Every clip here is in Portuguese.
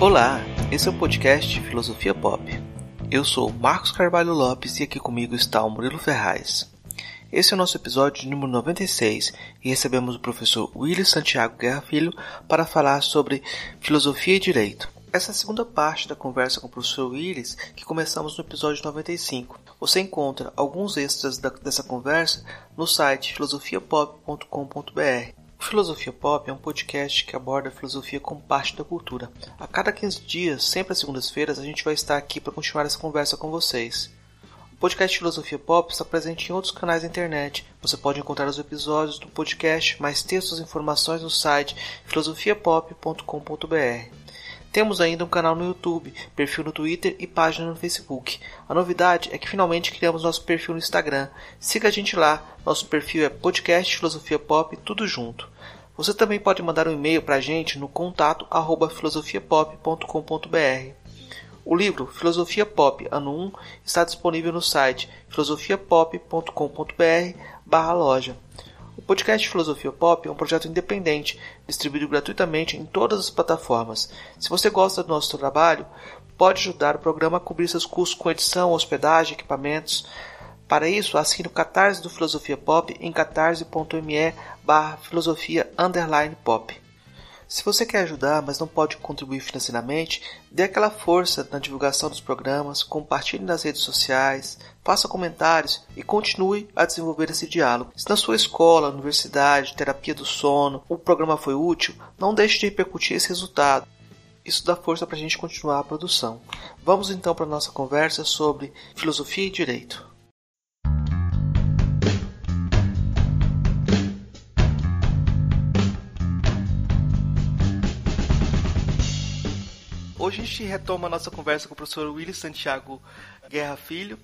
Olá, esse é o podcast Filosofia Pop. Eu sou Marcos Carvalho Lopes e aqui comigo está o Murilo Ferraz. Esse é o nosso episódio número 96 e recebemos o professor Willis Santiago Guerra Filho para falar sobre filosofia e direito. Essa é a segunda parte da conversa com o professor Willis que começamos no episódio 95. Você encontra alguns extras da, dessa conversa no site filosofiapop.com.br. O Filosofia Pop é um podcast que aborda a filosofia como parte da cultura. A cada 15 dias, sempre às segundas-feiras, a gente vai estar aqui para continuar essa conversa com vocês. O podcast Filosofia Pop está presente em outros canais da internet. Você pode encontrar os episódios do podcast, mais textos e informações no site filosofiapop.com.br. Temos ainda um canal no YouTube, perfil no Twitter e página no Facebook. A novidade é que finalmente criamos nosso perfil no Instagram. Siga a gente lá, nosso perfil é podcast Filosofia Pop, tudo junto. Você também pode mandar um e-mail para a gente no contato arroba filosofiapop.com.br. O livro Filosofia Pop Ano 1 está disponível no site filosofiapop.com.br barra loja. O podcast Filosofia Pop é um projeto independente, distribuído gratuitamente em todas as plataformas. Se você gosta do nosso trabalho, pode ajudar o programa a cobrir seus custos com edição, hospedagem, equipamentos. Para isso, assine o Catarse do Filosofia Pop em catarse.me barra filosofia pop. Se você quer ajudar, mas não pode contribuir financeiramente, dê aquela força na divulgação dos programas, compartilhe nas redes sociais, faça comentários e continue a desenvolver esse diálogo. Se na sua escola, universidade, terapia do sono, o programa foi útil, não deixe de repercutir esse resultado. Isso dá força para a gente continuar a produção. Vamos então para a nossa conversa sobre filosofia e direito. Hoje a gente retoma a nossa conversa com o professor Willis Santiago Guerra Filho.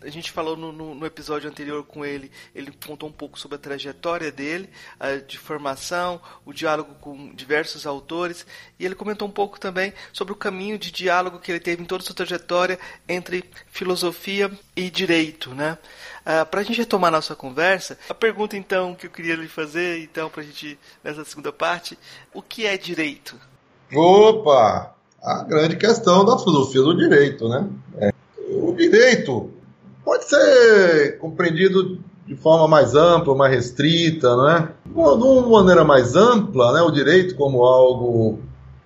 A gente falou no, no, no, episódio anterior com ele, ele contou um pouco sobre a trajetória dele, a, de formação, o diálogo com diversos autores, e ele comentou um pouco também sobre o caminho de diálogo que ele teve em toda a sua trajetória entre filosofia e direito, né? Ah, para a gente retomar a nossa conversa, a pergunta então que eu queria lhe fazer, então, para a gente, nessa segunda parte, o que é direito? Opa! A grande questão da filosofia do direito, né? É, o direito pode ser compreendido de forma mais ampla, mais restrita, né? De uma maneira mais ampla, né? O direito como algo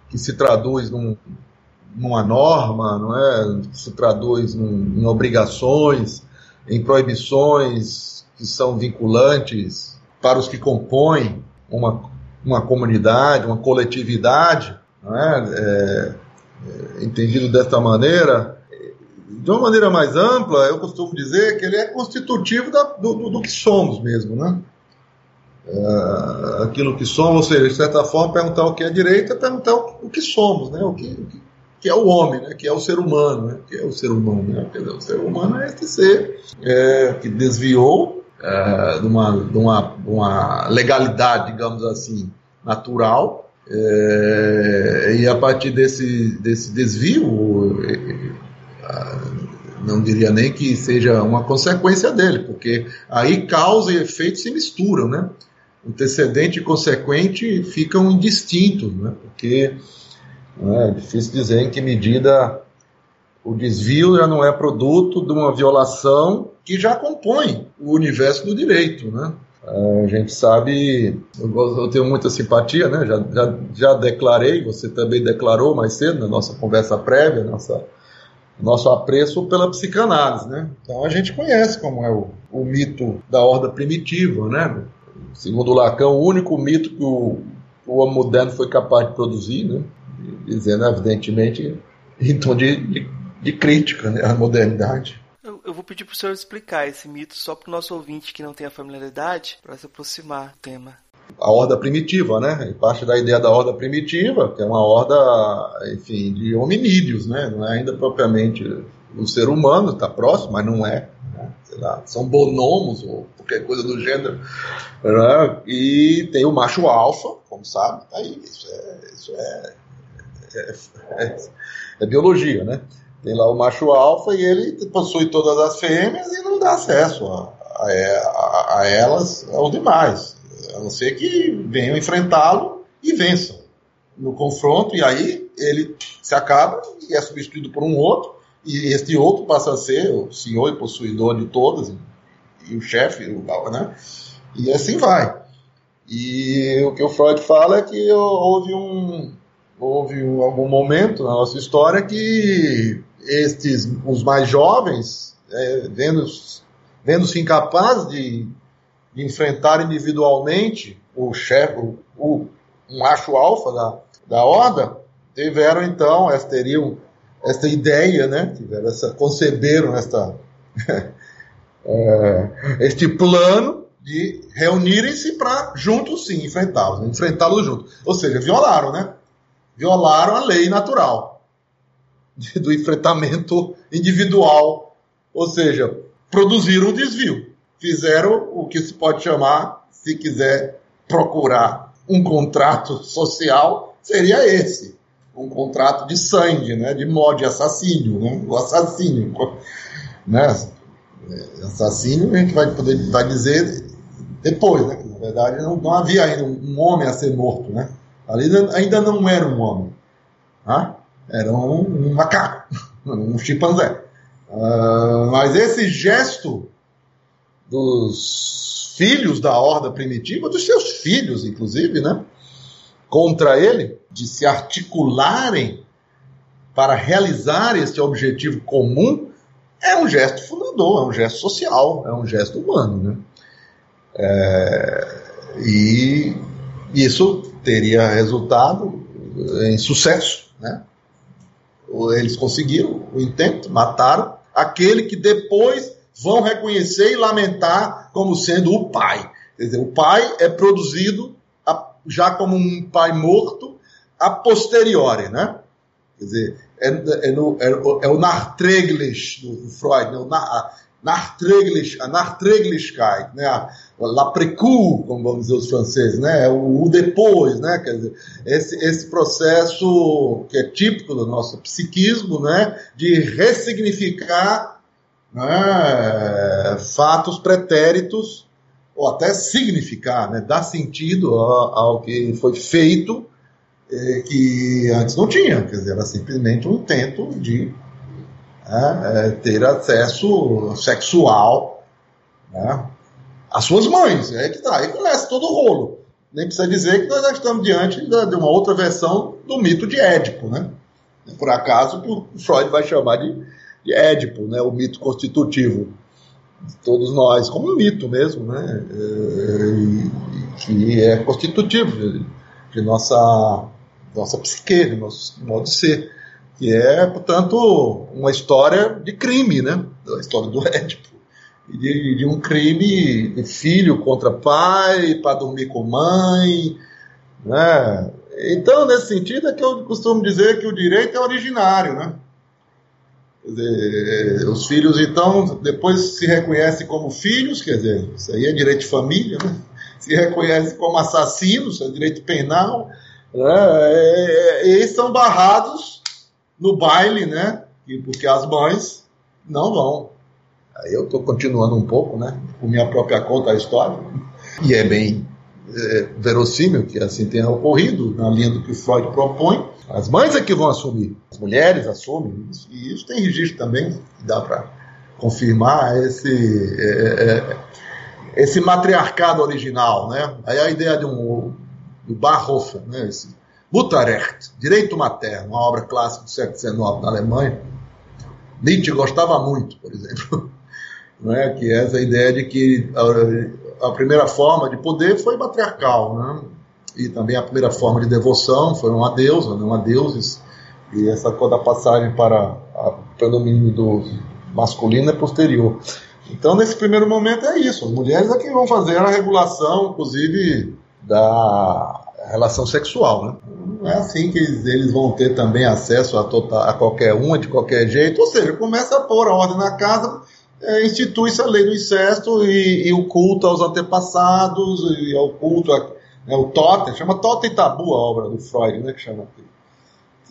que se traduz num, numa norma, não é? Se traduz num, em obrigações, em proibições que são vinculantes para os que compõem uma, uma comunidade, uma coletividade, não é é, entendido desta maneira, de uma maneira mais ampla, eu costumo dizer que ele é constitutivo da, do, do, do, que somos mesmo, né? É, aquilo que somos, ou seja, de certa forma, perguntar o que é direito é perguntar o, o que somos, né? O que, o que, que, é o homem, né? Que é o ser humano, né? Que é o ser humano, né? Dizer, o ser humano é este ser é, que desviou é, de, uma, de, uma, uma legalidade, digamos assim, natural, é, e a partir desse, desse desvio, não diria nem que seja uma consequência dele, porque aí causa e efeito se misturam, né? Antecedente e consequente ficam indistintos, né? Porque né, é difícil dizer em que medida o desvio já não é produto de uma violação que já compõe o universo do direito, né? A gente sabe, eu, tenho muita simpatia, né? Já, já, já declarei, você também declarou mais cedo na nossa conversa prévia, nossa, nosso apreço pela psicanálise, né? Então a gente conhece como é o, o mito da horda primitiva, né? Segundo Lacan, o único mito que o, o homem moderno foi capaz de produzir, né? Dizendo, evidentemente, em tom de, de, de crítica né? à modernidade eu vou pedir para o senhor explicar esse mito só para o nosso ouvinte que não tem a familiaridade, para se aproximar do tema. A horda primitiva, né? Parte da ideia da horda primitiva, que é uma horda, enfim, de hominídeos, né? Não é ainda propriamente o ser humano, está próximo, mas não é. Né? Lá, são bonomos ou qualquer coisa do gênero. Né? E tem o macho alfa, como sabe, tá aí. Isso é, isso é, é, é, é biologia, né? Tem lá o macho alfa e ele possui todas as fêmeas e não dá acesso a, a, a elas aos demais. A não ser que venham enfrentá-lo e vençam. no confronto, e aí ele se acaba e é substituído por um outro, e este outro passa a ser o senhor e possuidor de todas, e o chefe, né? E assim vai. E o que o Freud fala é que houve um houve um, algum momento na nossa história que estes os mais jovens, é, vendo-se vendo incapazes de, de, enfrentar individualmente o chefe, o, o macho alfa da, da horda, tiveram então, teriam essa ideia, né? Tiveram essa, conceberam esta, é, este plano de reunirem-se para juntos sim enfrentá-los, enfrentá-los juntos. Ou seja, violaram, né? Violaram a lei natural do enfrentamento individual. Ou seja, produziram um desvio. Fizeram o que se pode chamar, se quiser procurar um contrato social, seria esse. Um contrato de sangue, né? de modo de assassínio, né? o assassínio. Né? Assassínio a gente vai poder vai dizer depois, né? na verdade não, não havia ainda um homem a ser morto. Né? Ali ainda não era um homem. Tá? Era um, um macaco, um chimpanzé. Uh, mas esse gesto dos filhos da horda primitiva, dos seus filhos, inclusive, né, contra ele, de se articularem para realizar este objetivo comum, é um gesto fundador, é um gesto social, é um gesto humano. Né? É, e isso teria resultado em sucesso. Né? Eles conseguiram o intento, mataram, aquele que depois vão reconhecer e lamentar como sendo o pai. Quer dizer, o pai é produzido já como um pai morto a posteriori, né? Quer dizer, é, é, no, é, é o Nachträglich do Freud, né? o na, Nachträglich, a Nachträglichkeit, né? A, l'après-coup, como vamos dizer os franceses, né? O, depois, né? Quer dizer, esse, esse processo que é típico do nosso psiquismo, né? De ressignificar né? fatos pretéritos ou até significar, né? Dar sentido ao, ao que foi feito eh, que antes não tinha, quer dizer, era simplesmente um intento de né, é, ter acesso sexual né, às suas mães. É que tá, aí começa todo o rolo. Nem precisa dizer que nós estamos diante de uma outra versão do mito de Édipo, né? Por acaso, o Freud vai chamar de, de Édipo, né? O mito constitutivo de todos nós, como um mito mesmo, né? É, que é constitutivo de, de nossa, nossa psique, de nosso modo de ser que é, portanto, uma história de crime, né? A história do Édipo. De, de um crime de filho contra pai, para dormir com mãe, né? Então, nesse sentido, é que eu costumo dizer que o direito é originário, né? Quer dizer, os filhos, então, depois se reconhecem como filhos, quer dizer, isso aí é direito de família, né? Se reconhecem como assassinos, é direito penal, né? e, e são barrados no baile, né? Porque as mães não vão. Eu estou continuando um pouco, né? Por minha própria conta a história. E é bem é, verossímil que assim tenha ocorrido, na linha do que Freud propõe. As mães é que vão assumir, as mulheres assumem, isso, e isso tem registro também, que dá para confirmar esse, é, é, é, esse matriarcado original, né? Aí a ideia de um do Barhofer, né? Esse Butterrecht, Direito Materno, uma obra clássica do século XIX na Alemanha. Nietzsche gostava muito, por exemplo, não é? que é essa ideia de que a, a, primeira forma de poder foi matriarcal, né? e também a primeira forma de devoção foi uma deusa, né? uma deuses, e essa coisa da passagem para o predomínio do masculino é posterior. Então, nesse primeiro momento é isso, as mulheres é que vão fazer a regulação, inclusive, da relação sexual, né? Não é assim que eles, eles vão ter também acesso a, total, a qualquer uma de qualquer jeito, ou seja, começa a pôr a ordem na casa, é, institui-se a lei do incesto e, e, o culto aos antepassados, e ao culto, a, né, o totem, chama totem tabu a obra do Freud, né, que chama que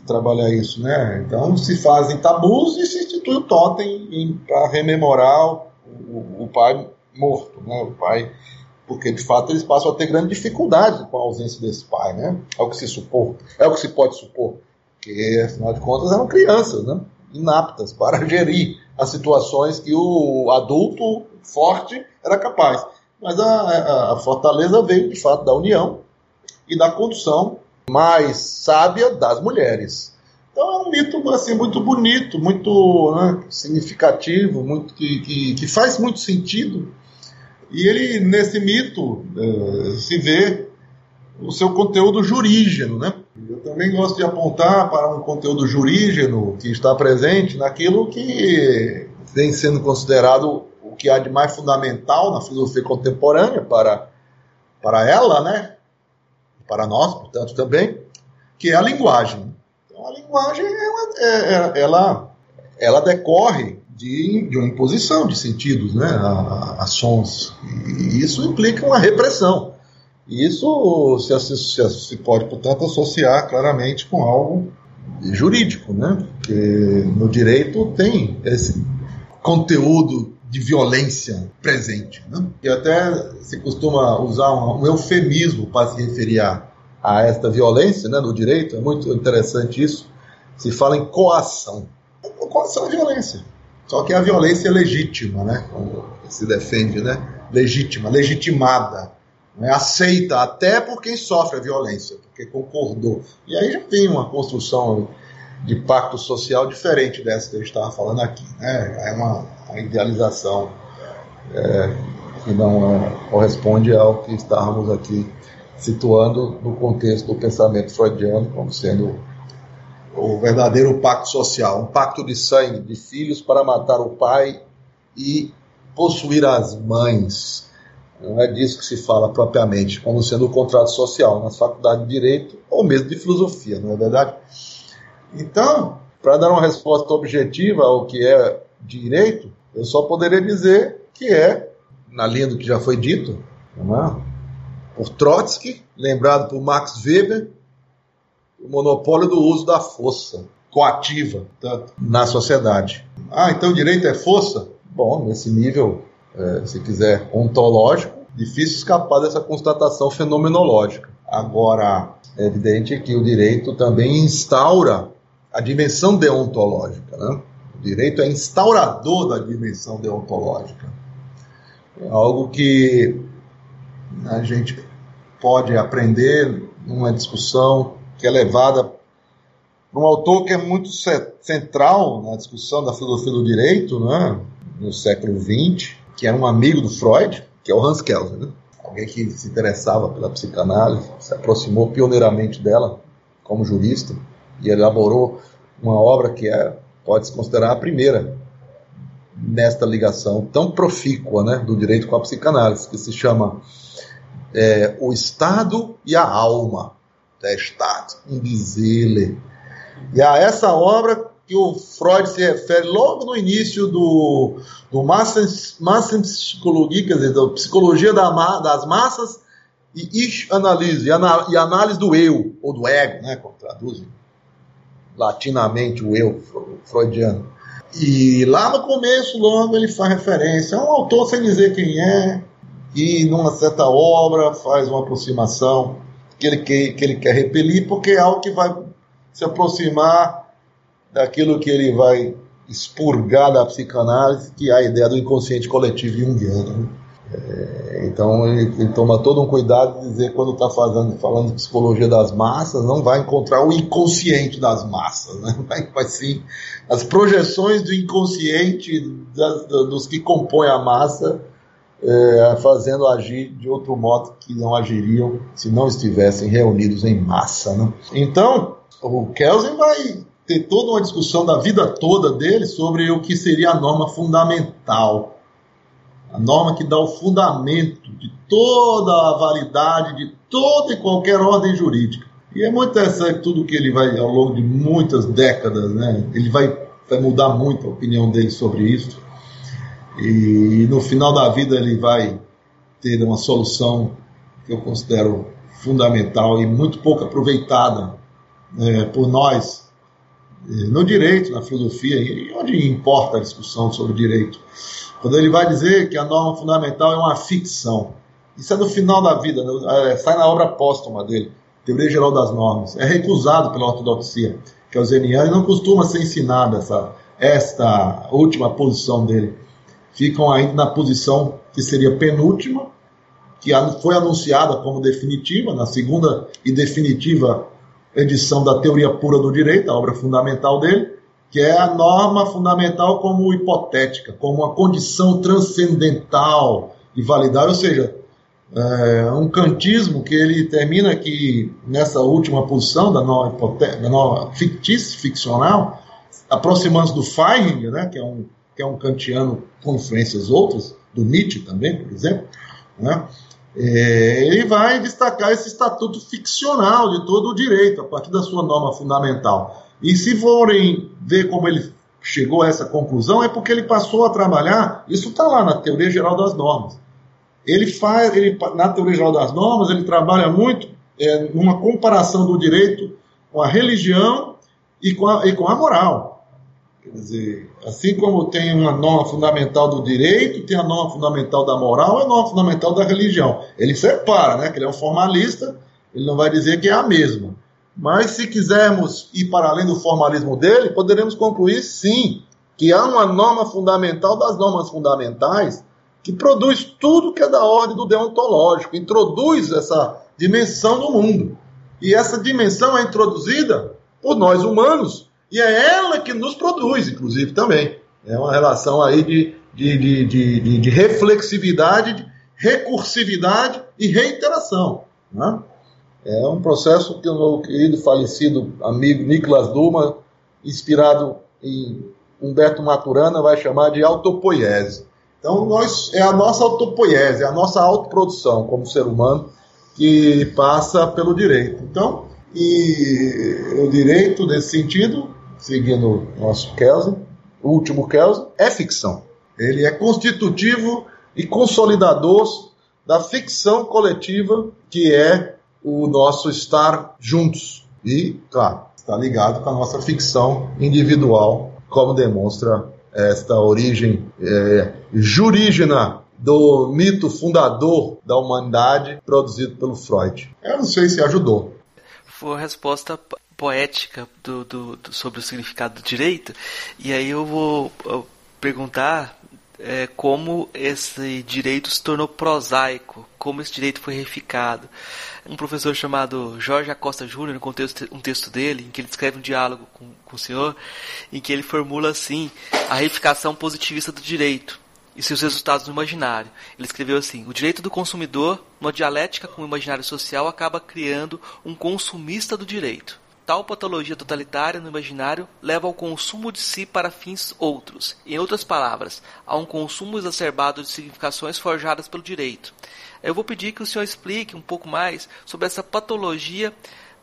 trabalha isso, né? Então se fazem tabus e se institui o totem para rememorar o, o, o pai morto, né? O pai porque de fato eles passam a ter grande dificuldade com a ausência desse pai, né? É o que se supor, é o que se pode supor, porque afinal de contas eram crianças, né? Inaptas para gerir as situações que o adulto forte era capaz. Mas a, a, fortaleza veio de fato da união e da condução mais sábia das mulheres. Então é um mito assim, muito bonito, muito né, significativo, muito que, que, que, faz muito sentido. E ele, nesse mito, uh, se vê o seu conteúdo jurígeno. Né? Também gosto de apontar para um conteúdo jurígeno que está presente naquilo que vem sendo considerado o que há de mais fundamental na filosofia contemporânea para, para ela, né? para nós, portanto, também, que é a linguagem. Então, a linguagem, ela, é, é, ela, ela decorre de, de, uma imposição de sentidos né, a, a, sons. E isso implica uma repressão. E isso se, se, se, pode, portanto, associar claramente com algo jurídico, né? Porque no direito tem esse conteúdo de violência presente. Né? E até se costuma usar um, um eufemismo para se referir a, a, esta violência né, no direito, é muito interessante isso. Se fala em coação. Coação é violência. Só que é a violência é legítima, né? Como se defende, né? Legítima, legitimada. Né? Aceita até por quem sofre a violência, porque concordou. E aí já tem uma construção de pacto social diferente dessa que gente estava falando aqui. Né? É uma, uma idealização é, que não é, corresponde ao que estávamos aqui situando no contexto do pensamento freudiano como sendo o verdadeiro pacto social, um pacto de sangue de filhos para matar o pai e possuir as mães. Não é disso que se fala propriamente, como sendo o contrato social nas faculdades de direito ou mesmo de filosofia, não é verdade? Então, para dar uma resposta objetiva ao que é direito, eu só poderia dizer que é, na linha do que já foi dito, é? por Trotsky, lembrado por Max Weber, o monopólio do uso da força coativa tanto, na sociedade. Ah, então direito é força? Bom, nesse nível, é, se quiser, ontológico, difícil escapar dessa constatação fenomenológica. Agora, é evidente que o direito também instaura a dimensão deontológica. Né? O direito é instaurador da dimensão deontológica. É algo que a gente pode aprender numa discussão que é levada por um autor que é muito central na discussão da filosofia do direito né? no século XX, que era um amigo do Freud, que é o Hans Kelsen. Né? Alguém que se interessava pela psicanálise, se aproximou pioneiramente dela como jurista e elaborou uma obra que é, pode se considerar a primeira nesta ligação tão profícua né, do direito com a psicanálise, que se chama é, O Estado e a Alma, der Staat und die Seele. E a essa obra que o Freud se refere logo no início do, do Massenpsychologie, quer dizer, da psicologia da, das massas e Ich-Analyse, e, análise do eu, ou do ego, né, como traduzem latinamente o eu freudiano. E lá no começo, logo, ele faz referência a um autor sem dizer quem é, e numa certa obra faz uma aproximação que ele quer, que ele quer repelir, porque é algo que vai se aproximar daquilo que ele vai expurgar da psicanálise, que é a ideia do inconsciente coletivo junguiano. É, então ele, ele, toma todo um cuidado de dizer quando está falando de psicologia das massas, não vai encontrar o inconsciente das massas, né? vai, vai sim as projeções do inconsciente das, dos que compõem a massa, é, fazendo agir de outro modo que não agiriam se não estivessem reunidos em massa. Né? Então o Kelsen vai ter toda uma discussão da vida toda dele sobre o que seria a norma fundamental a norma que dá o fundamento de toda a validade de toda e qualquer ordem jurídica. E é muito interessante tudo que ele vai, ao longo de muitas décadas, né, ele vai, vai mudar muito a opinião dele sobre isso. E no final da vida ele vai ter uma solução que eu considero fundamental e muito pouco aproveitada é, por nós no direito, na filosofia, onde importa a discussão sobre direito quando ele vai dizer que a norma fundamental é uma ficção. Isso é no final da vida, né? é, sai na obra póstuma dele, Teoria Geral das Normas. É recusado pela ortodoxia, que é o zeniano, e não costuma ser ensinada essa, esta última posição dele. Ficam ainda na posição que seria penúltima, que foi anunciada como definitiva, na segunda e definitiva edição da Teoria Pura do Direito, a obra fundamental dele, que é a norma fundamental como hipotética, como uma condição transcendental e validar, ou seja, é um kantismo que ele termina aqui nessa última posição da norma, da norma fictícia, ficcional, aproximando-se do Feiring, né, que, é um, que é um kantiano com influências outras, do Nietzsche também, por exemplo, né, é, ele vai destacar esse estatuto ficcional de todo o direito, a partir da sua norma fundamental. E se forem ver como ele chegou a essa conclusão, é porque ele passou a trabalhar, isso está lá na Teoria Geral das Normas. Ele faz, ele, na Teoria Geral das Normas, ele trabalha muito é, numa comparação do direito com a religião e com a, e com a moral. Quer dizer, assim como tem uma norma fundamental do direito, tem a norma fundamental da moral e a norma fundamental da religião. Ele separa, né? Que ele é um formalista, ele não vai dizer que é a mesma. Mas se quisermos ir para além do formalismo dele, poderemos concluir sim que há uma norma fundamental das normas fundamentais que produz tudo que é da ordem do deontológico, introduz essa dimensão no mundo. E essa dimensão é introduzida por nós humanos, e é ela que nos produz, inclusive, também. É uma relação aí de, de, de, de, de reflexividade, de recursividade e reiteração. Né? É um processo que o meu querido falecido amigo Nicolas Duma, inspirado em Humberto Maturana, vai chamar de autopoiese. Então, nós, é a nossa autopoiese, é a nossa autoprodução como ser humano que passa pelo direito. Então, e o direito, nesse sentido, seguindo nosso Kelsen, o último Kelsen, é ficção. Ele é constitutivo e consolidador da ficção coletiva que é o nosso estar juntos. E, claro, está ligado com a nossa ficção individual, como demonstra esta origem é, jurígena do mito fundador da humanidade produzido pelo Freud. Eu não sei se ajudou. Foi a resposta poética do, do, do sobre o significado do direito, e aí eu vou perguntar é, como esse direito se tornou prosaico, como esse direito foi reificado. Um professor chamado Jorge Acosta Júnior, no contexto um texto dele, em que ele escreve um diálogo com, com o senhor, em que ele formula assim a reificação positivista do direito e seus resultados no imaginário. Ele escreveu assim: o direito do consumidor, numa dialética com o imaginário social, acaba criando um consumista do direito. Tal patologia totalitária no imaginário leva ao consumo de si para fins outros. Em outras palavras, a um consumo exacerbado de significações forjadas pelo direito. Eu vou pedir que o senhor explique um pouco mais sobre essa patologia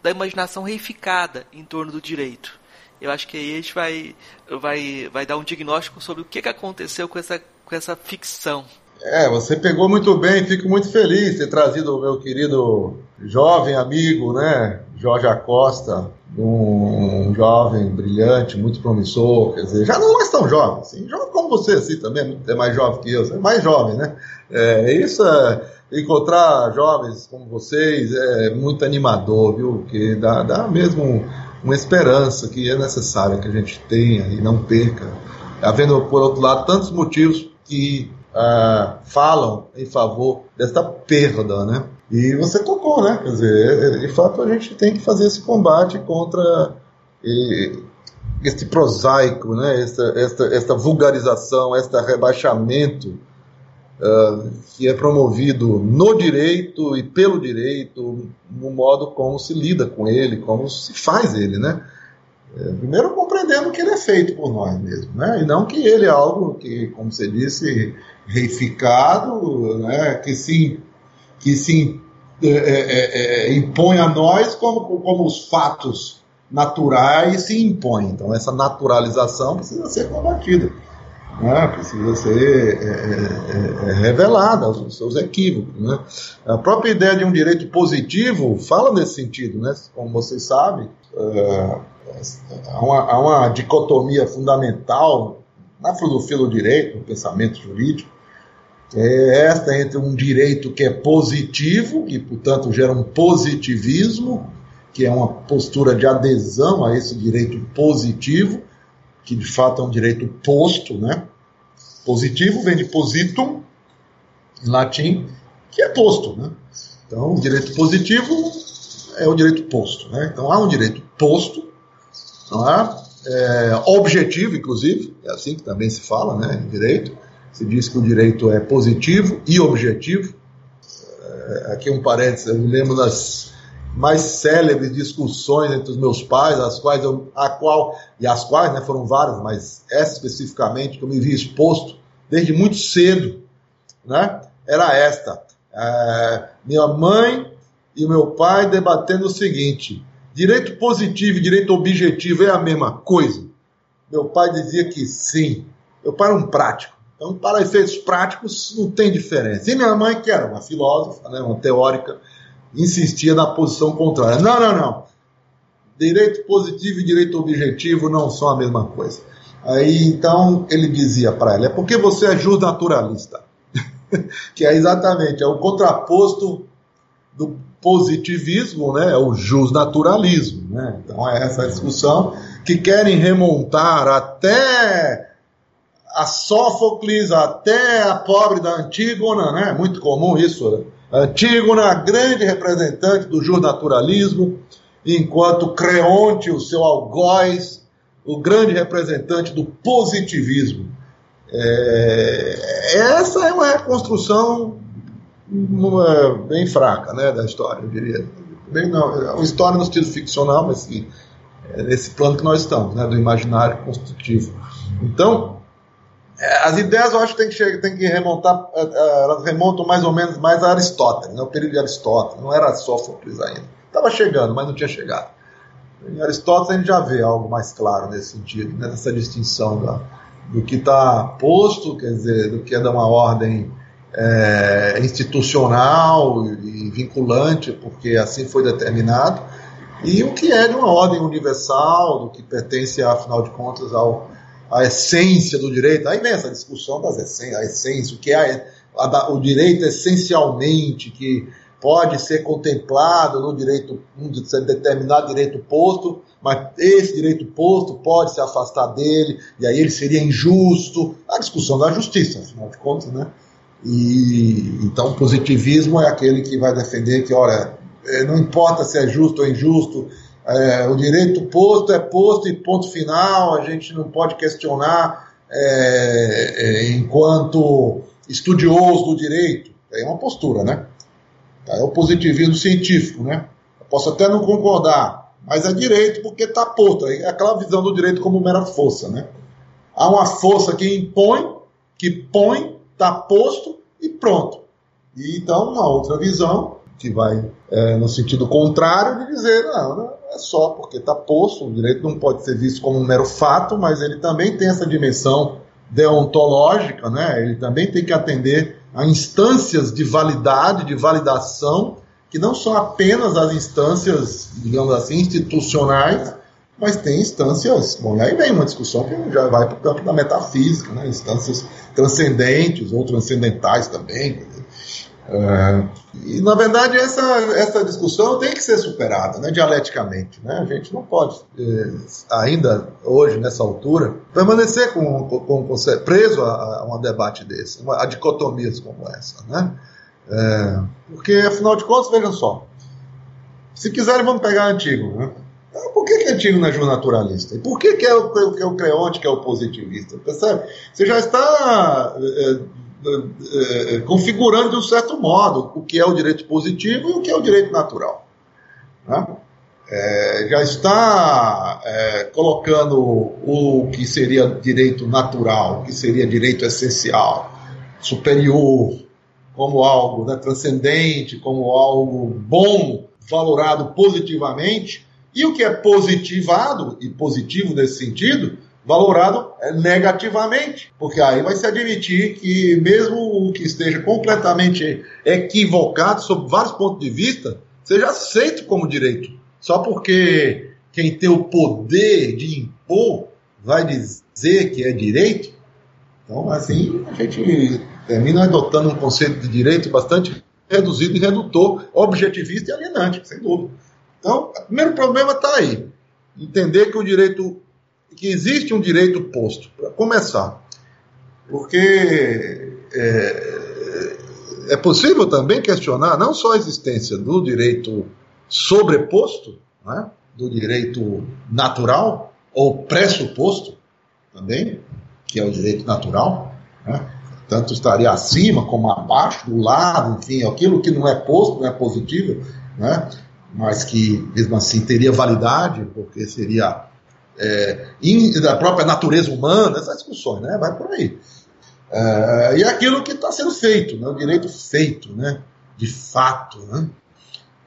da imaginação reificada em torno do direito. Eu acho que aí a gente vai, vai, vai dar um diagnóstico sobre o que, que aconteceu com essa, com essa ficção. É, você pegou muito bem, fico muito feliz de ter trazido o meu querido jovem amigo, né, Jorge Acosta, um, jovem brilhante, muito promissor, quer dizer, já não mais tão jovem, assim, jovem como você, assim, também é mais jovem que eu, é mais jovem, né? É, isso é, encontrar jovens como vocês é muito animador, viu? Que dá, dá mesmo uma esperança que é necessária que a gente tenha e não perca. Havendo, por outro lado, tantos motivos que uh, falam em favor desta perda, né? E você tocou, né? Quer dizer, de fato a gente tem que fazer esse combate contra este prosaico, né? Esta, esta, esta vulgarização, este rebaixamento uh, que é promovido no direito e pelo direito, no modo como se lida com ele, como se faz ele, né? É, primeiro compreendendo que ele é feito por nós mesmos, né? E não que ele é algo que, como você disse, reificado, né? Que se que se é, é, é, impõe a nós como, como os fatos naturais se impõem. Então, essa naturalização precisa ser combatida, né? precisa ser é, é, é, revelada aos seus equívocos. Né? A própria ideia de um direito positivo fala nesse sentido, né? como vocês sabem. há, uma, há uma dicotomia fundamental na filosofia do direito, no pensamento jurídico, é esta entre um direito que é positivo, e portanto gera um positivismo, que é uma postura de adesão a esse direito positivo, que de fato é um direito posto, né? Positivo vem de positum, em latim, que é posto, né? Então, o direito positivo é o direito posto, né? Então, há um direito posto, não é? é objetivo, inclusive, é assim que também se fala, né, direito, se diz que o direito é positivo e objetivo. É, aqui um parênteses, eu me lembro das mais célebres discussões entre os meus pais, as quais eu, a qual e as quais, né, foram várias, mas essa especificamente que eu me vi exposto desde muito cedo, né, era esta: é, minha mãe e meu pai debatendo o seguinte: direito positivo e direito objetivo é a mesma coisa. Meu pai dizia que sim. Meu pai era um prático. Então, para efeitos práticos, não tem diferença. E minha mãe, que era uma filósofa, né, uma teórica, insistia na posição contrária. Não, não, não. Direito positivo e direito objetivo não são a mesma coisa. Aí, então, ele dizia para ela: é porque você é naturalista, que é exatamente é o contraposto do positivismo, né, é o justnaturalismo. Né? Então, é essa discussão que querem remontar até a Sófocles até a pobre da Antígona, né? Muito comum isso. Né? Antígona, grande representante do justnaturalismo, enquanto Creonte, o seu algoz, o grande representante do positivismo. É... essa é uma reconstrução uma, bem fraca né, da história, eu diria. Bem, não, é uma história no estilo ficcional, mas sim, é nesse plano que nós estamos, né, do imaginário construtivo. Então, é, as ideias eu acho que tem que, tem que remontar, é, é, elas remontam mais ou menos mais a Aristóteles, né, o período de Aristóteles, não era Sófocles ainda. Estava chegando, mas não tinha chegado. Em Aristóteles a gente já vê algo mais claro nesse sentido, né, nessa distinção da, do que está posto, quer dizer, do que é de uma ordem é, institucional e vinculante, porque assim foi determinado, e o que é de uma ordem universal, do que pertence, afinal de contas, ao, a essência do direito. Aí vem essa discussão das essências, a essência, o que é a, a, o direito essencialmente, que pode ser contemplado no direito, um determinado direito posto, mas esse direito posto pode se afastar dele, e aí ele seria injusto. A discussão da justiça, afinal de contas, né? E então o positivismo é aquele que vai defender que, olha, é, não importa se é justo ou injusto, é, o direito posto é posto e ponto final, a gente não pode questionar é, é, enquanto estudioso do direito. É uma postura, né? É o positivismo científico, né? Eu posso até não concordar, mas é direito porque está posto. É aquela visão do direito como mera força, né? Há uma força que impõe, que põe, está posto e pronto. E então uma outra visão que vai é, no sentido contrário de dizer não, não é só porque está posto, o direito não pode ser visto como um mero fato, mas ele também tem essa dimensão deontológica, né? ele também tem que atender a instâncias de validade, de validação, que não são apenas as instâncias, digamos assim, institucionais, mas tem instâncias. Bom, e aí vem uma discussão que já vai para o campo da metafísica, né? instâncias transcendentes ou transcendentais também. É, e, na verdade, essa, essa discussão tem que ser superada né, dialeticamente. Né? A gente não pode, é, ainda hoje, nessa altura, permanecer com, com, com preso a, a, um debate desse, a dicotomias como essa. Né? É, porque, afinal de contas, vejam só, se quiserem, vamos pegar antigo. Né? Então, por que, que antigo não é naturalista? E por que, que, é o, que é o Creonte que é o positivista? Percebe? Você já está é, é, é, configurando de um certo modo o que é o direito positivo e o que é o direito natural. Né? É, já está é, colocando o que seria direito natural, o que seria direito essencial, superior, como algo né, transcendente, como algo bom, valorado positivamente, e o que é positivado, e positivo nesse sentido, valorado é, negativamente, porque aí vai se admitir que mesmo o que esteja completamente equivocado sob vários pontos de vista, seja aceito como direito, só porque quem tem o poder de impor vai dizer que é direito. Então, assim, a gente termina adotando um conceito de direito bastante reduzido e redutor, objetivista e alienante, sem dúvida. Então, o primeiro problema está aí. Entender que o direito, que existe um direito posto, para começar. Porque é, é possível também questionar não só a existência do direito sobreposto, né, do direito natural, ou pressuposto também, que é o direito natural, né, tanto estaria acima como abaixo, do lado, enfim, aquilo que não é posto, não é positivo, né? mas que mesmo assim teria validade, porque seria é, in, da própria natureza humana, essas discussões, né? vai por aí. É, e aquilo que está sendo feito, né? o direito feito, né? de fato. Né?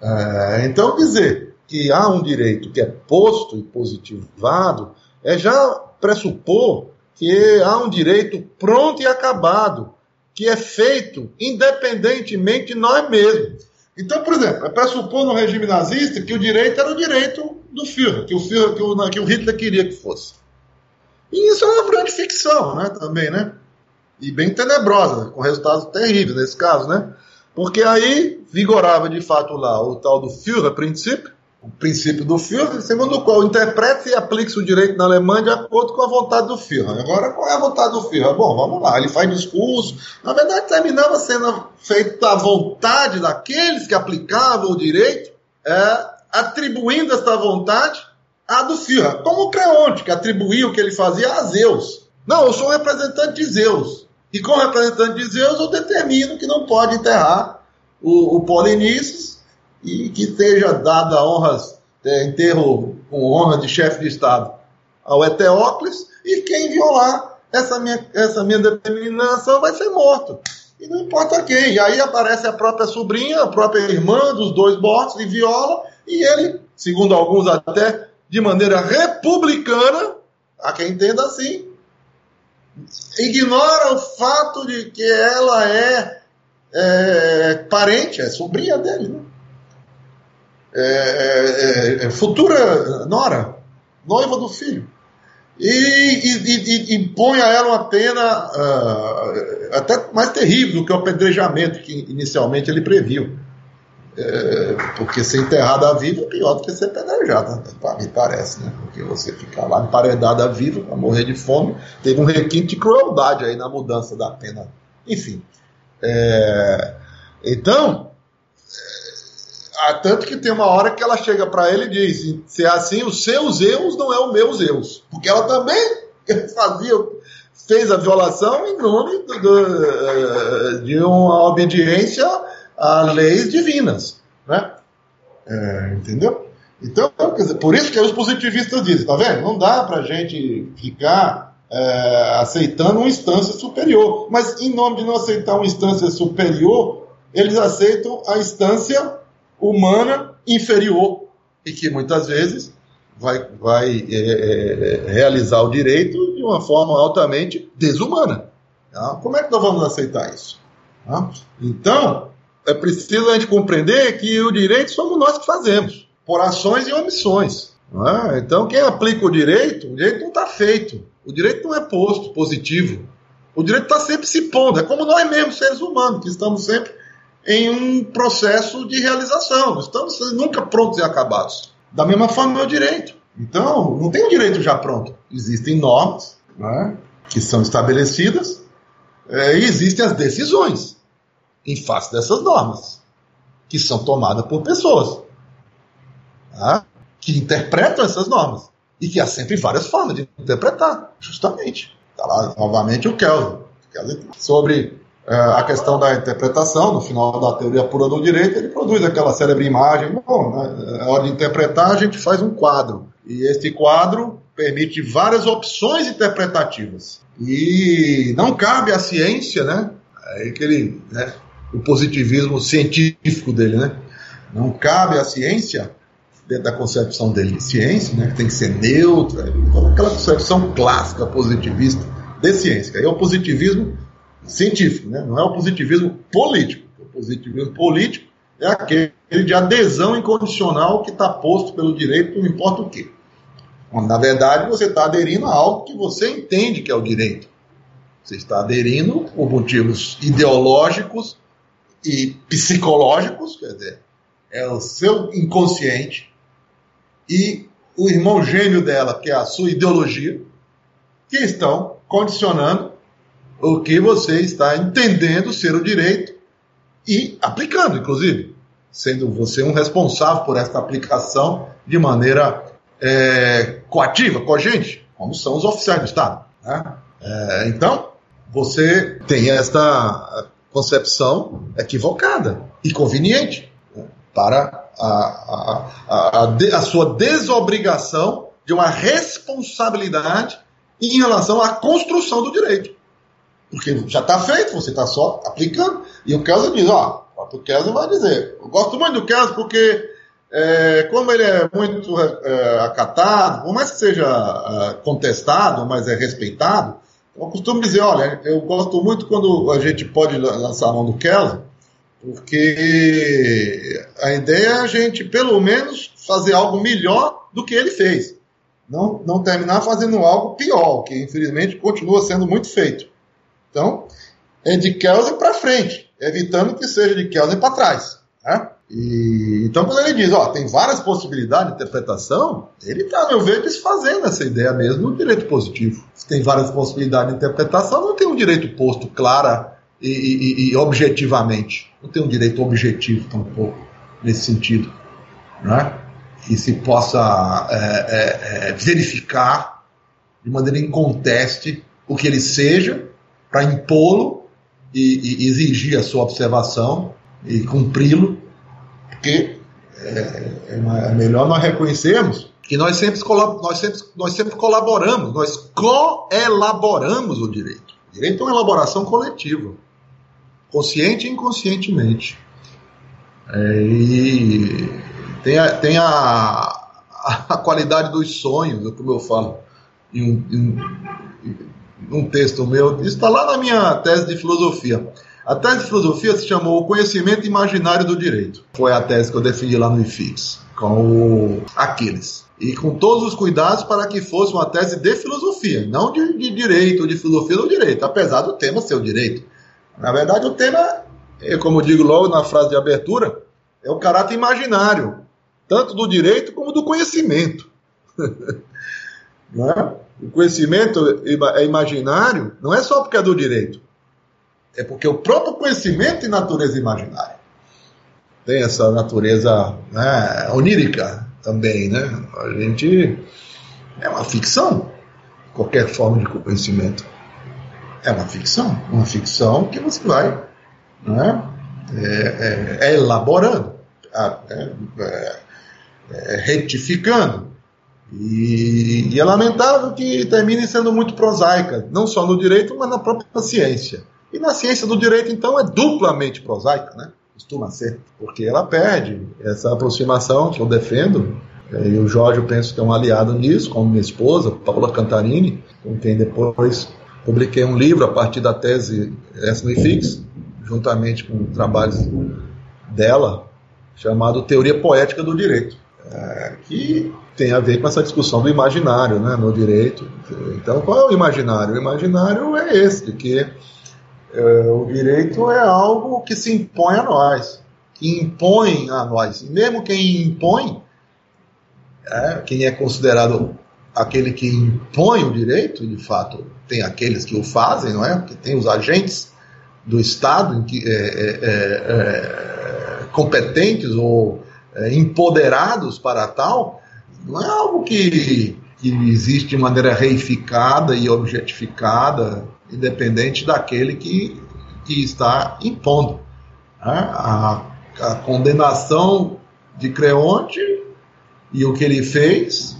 É, então, dizer que há um direito que é posto e positivado é já pressupor que há um direito pronto e acabado, que é feito independentemente de nós mesmos. Então, por exemplo, é pressupor no regime nazista que o direito era o direito do Führer, que o, Führer, que o, que o Hitler queria que fosse. E isso é uma grande ficção, né, também, né? E bem tenebrosa, com resultados terríveis nesse caso, né? Porque aí vigorava de fato lá o tal do Führer-princípio, o princípio do Führer, segundo o qual interpreta e aplica o direito na Alemanha de acordo com a vontade do Führer. Agora, qual é a vontade do Führer? Bom, vamos lá, ele faz discurso. Na verdade, terminava sendo feita a vontade daqueles que aplicavam o direito, é, atribuindo esta vontade à do Führer. Como o Creonte, que atribuía o que ele fazia a Zeus. Não, eu sou um representante de Zeus. E como representante de Zeus, eu determino que não pode enterrar o, o Polinices e que seja dada honras, é, enterro com honra de chefe de Estado ao Eteócles, e quem violar essa minha, essa minha determinação vai ser morto. E não importa quem. E aí aparece a própria sobrinha, a própria irmã dos dois mortos e viola, e ele, segundo alguns até, de maneira republicana, a quem entenda assim, ignora o fato de que ela é, é parente, é sobrinha dele, né? É, é, é, futura nora, noiva do filho. E, e, e, impõe a ela uma pena uh, até mais terrível do que o apedrejamento que inicialmente ele previu. É, porque ser enterrada viva é pior do que ser apedrejada, me parece, né? Porque você ficar lá emparedada viva para morrer de fome, teve um requinte de crueldade aí na mudança da pena. Enfim. É, então, tanto que tem uma hora que ela chega para ele e diz: se é assim, os seus erros não é o meus erros. Porque ela também fazia, fez a violação em nome do, do, eh, de uma obediência a leis divinas. Né? É, entendeu? Então, dizer, por isso que os positivistas dizem: tá vendo? Não dá para gente ficar é, aceitando uma instância superior. Mas, em nome de não aceitar uma instância superior, eles aceitam a instância humana inferior e que muitas vezes vai, vai é, é, é, realizar o direito de uma forma altamente desumana. Tá? Como é que nós vamos aceitar isso? Tá? Então, é preciso a gente compreender que o direito somos nós que fazemos, por ações e omissões. É? Então, quem aplica o direito, o direito não está feito. O direito não é posto positivo. O direito está sempre se pondo. É como nós mesmos, seres humanos, que estamos sempre em um processo de realização. Nós estamos nunca prontos e acabados. Da mesma forma é o direito. Então, não tem um direito já pronto. Existem normas né, que são estabelecidas é, e existem as decisões em face dessas normas, que são tomadas por pessoas tá, que interpretam essas normas. E que há sempre várias formas de interpretar, justamente. Está lá novamente o Kelvin, sobre a questão da interpretação, no final da teoria pura do direito, ele produz aquela célebre imagem. Bom, né, na hora de interpretar, a gente faz um quadro. E este quadro permite várias opções interpretativas. E não cabe à ciência, né? É aquele, né, o positivismo científico dele, né? Não cabe à ciência, dentro da concepção dele de ciência, né, que tem que ser neutra, aquela concepção clássica positivista de ciência. Aí é o positivismo científico, né? não é o positivismo político. O positivismo político é aquele de adesão incondicional que está posto pelo direito, não importa o quê. Na verdade, você está aderindo a algo que você entende que é o direito. Você está aderindo por motivos ideológicos e psicológicos, quer dizer, é o seu inconsciente e o irmão gêmeo dela, que é a sua ideologia, que estão condicionando o que você está entendendo ser o direito e aplicando, inclusive, sendo você um responsável por esta aplicação de maneira é, coativa, cogente, como são os oficiais do Estado. Né? É, então, você tem esta concepção equivocada e conveniente né, para a, a, a, a, a sua desobrigação de uma responsabilidade em relação à construção do direito. Porque já está feito, você está só aplicando. E o Kelsen diz, ó, o Kelsen vai dizer, eu gosto muito do Kelsen porque é, como ele é muito é, acatado, por mais que seja é, contestado, mas é respeitado, eu costumo dizer, olha, eu gosto muito quando a gente pode lançar a mão do Kelsen, porque a ideia é a gente, pelo menos, fazer algo melhor do que ele fez. Não, não terminar fazendo algo pior, que infelizmente continua sendo muito feito. Então, é de Kelsen para frente, evitando que seja de Kelsen para trás. Né? E, então, quando ele diz, ó, tem várias possibilidades de interpretação, ele está, meu ver, desfazendo essa ideia mesmo do direito positivo. Se tem várias possibilidades de interpretação, não tem um direito posto clara e, e, e objetivamente. Não tem um direito objetivo tampouco nesse sentido. Né? Que se possa é, é, é, verificar de maneira inconteste o que ele seja para impô-lo e, e, exigir a sua observação e cumpri-lo, porque é, é, é, melhor nós reconhecermos que nós sempre, nós sempre, nós sempre colaboramos, nós co-elaboramos o direito. O direito é uma elaboração coletiva, consciente e inconscientemente. É, e tem a, tem a, a qualidade dos sonhos, como eu falo, em um, em, um texto meu, isso está lá na minha tese de filosofia. A tese de filosofia se chamou O Conhecimento Imaginário do Direito. Foi a tese que eu defendi lá no IFIX, com o Aquiles. E com todos os cuidados para que fosse uma tese de filosofia, não de, de direito, de filosofia do direito, apesar do tema ser o direito. Na verdade, o tema, como eu digo logo na frase de abertura, é o caráter imaginário, tanto do direito como do conhecimento. não é? O conhecimento é imaginário, não é só porque é do direito. É porque o próprio conhecimento tem natureza imaginária. Tem essa natureza né, onírica também, né? A gente é uma ficção, qualquer forma de conhecimento. É uma ficção, uma ficção que você vai né, é, é, é elaborando, é, é, é retificando, e, e, é lamentável que termine sendo muito prosaica, não só no direito, mas na própria ciência. E na ciência do direito, então, é duplamente prosaica, né? Costuma ser, porque ela perde essa aproximação que eu defendo. É, e o Jorge, eu penso que é um aliado nisso, como minha esposa, Paula Cantarini, com quem depois publiquei um livro a partir da tese Fix, juntamente com trabalhos dela, chamado Teoria Poética do Direito, é, que tem a ver com essa discussão do imaginário né, no direito. Então, qual é o imaginário? O imaginário é esse, que é, o direito é algo que se impõe a nós, que impõe a nós. E mesmo quem impõe, é, quem é considerado aquele que impõe o direito, de fato, tem aqueles que o fazem, não é? Que tem os agentes do Estado que, é, é, é, é competentes ou empoderados para tal, não é algo que, que existe de maneira reificada e objetificada, independente daquele que, que está impondo. Né? A, a condenação de Creonte e o que ele fez,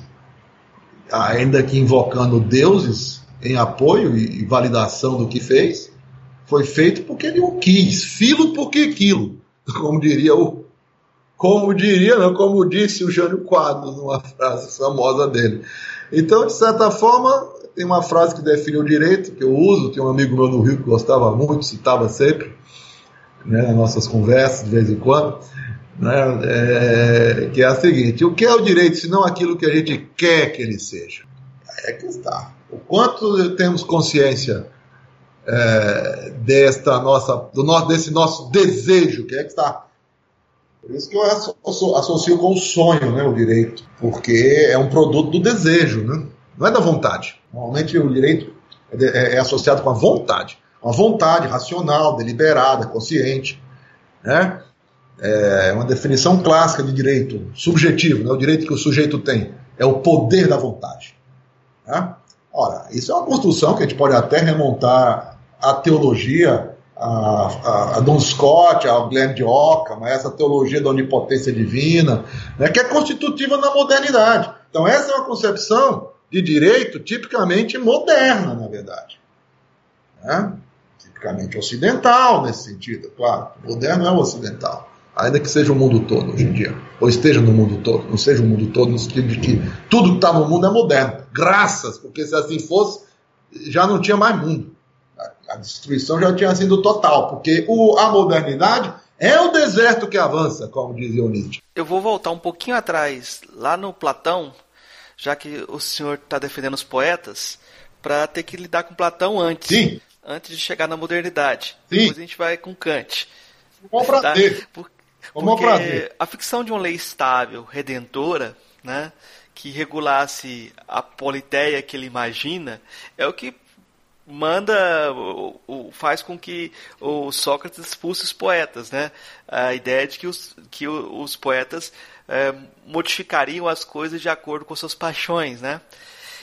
ainda que invocando deuses em apoio e, validação do que fez, foi feito porque ele o quis, filo porque quilo, como diria o, como diria, não, como disse o Jânio Quadros, numa frase famosa dele. Então, de certa forma, tem uma frase que define o direito, que eu uso, tem um amigo meu no Rio que gostava muito, citava sempre, né, nas nossas conversas, de vez em quando, né, é, que é a seguinte: o que é o direito se não aquilo que a gente quer que ele seja? É que está. O quanto temos consciência é, desta nossa, do nosso, desse nosso desejo, que é que está. Por isso que eu associo com o sonho, né, o direito, porque é um produto do desejo, né? não é da vontade. Normalmente o direito é, é associado com a vontade, uma vontade racional, deliberada, consciente, né? É uma definição clássica de direito subjetivo, né? o direito que o sujeito tem é o poder da vontade. Né? Ora, isso é uma construção que a gente pode até remontar à teologia, a, a, Don Scott, a Glenn de Ockham, essa teologia da onipotência divina, né, que é constitutiva na modernidade. Então, essa é uma concepção de direito tipicamente moderna, na verdade. Né? Tipicamente ocidental, nesse sentido, claro. Moderno é o ocidental ainda que seja o mundo todo hoje em dia, ou esteja no mundo todo, não seja o mundo todo, no sentido de que tudo que está no mundo é moderno. Graças, porque se assim fosse, já não tinha mais mundo. A, destruição já tinha sido total, porque o, a modernidade é o deserto que avança, como dizia o Nietzsche. Eu vou voltar um pouquinho atrás, lá no Platão, já que o senhor está defendendo os poetas, para ter que lidar com Platão antes. Sim. Antes de chegar na modernidade. Sim. Depois a gente vai com Kant. Bom prazer. Tá? Porque a ficção de uma lei estável, redentora, né, que regulasse a politeia que ele imagina, é o que manda, faz com que o Sócrates expulse os poetas, né? A ideia de que os, que os poetas é, modificariam as coisas de acordo com suas paixões, né?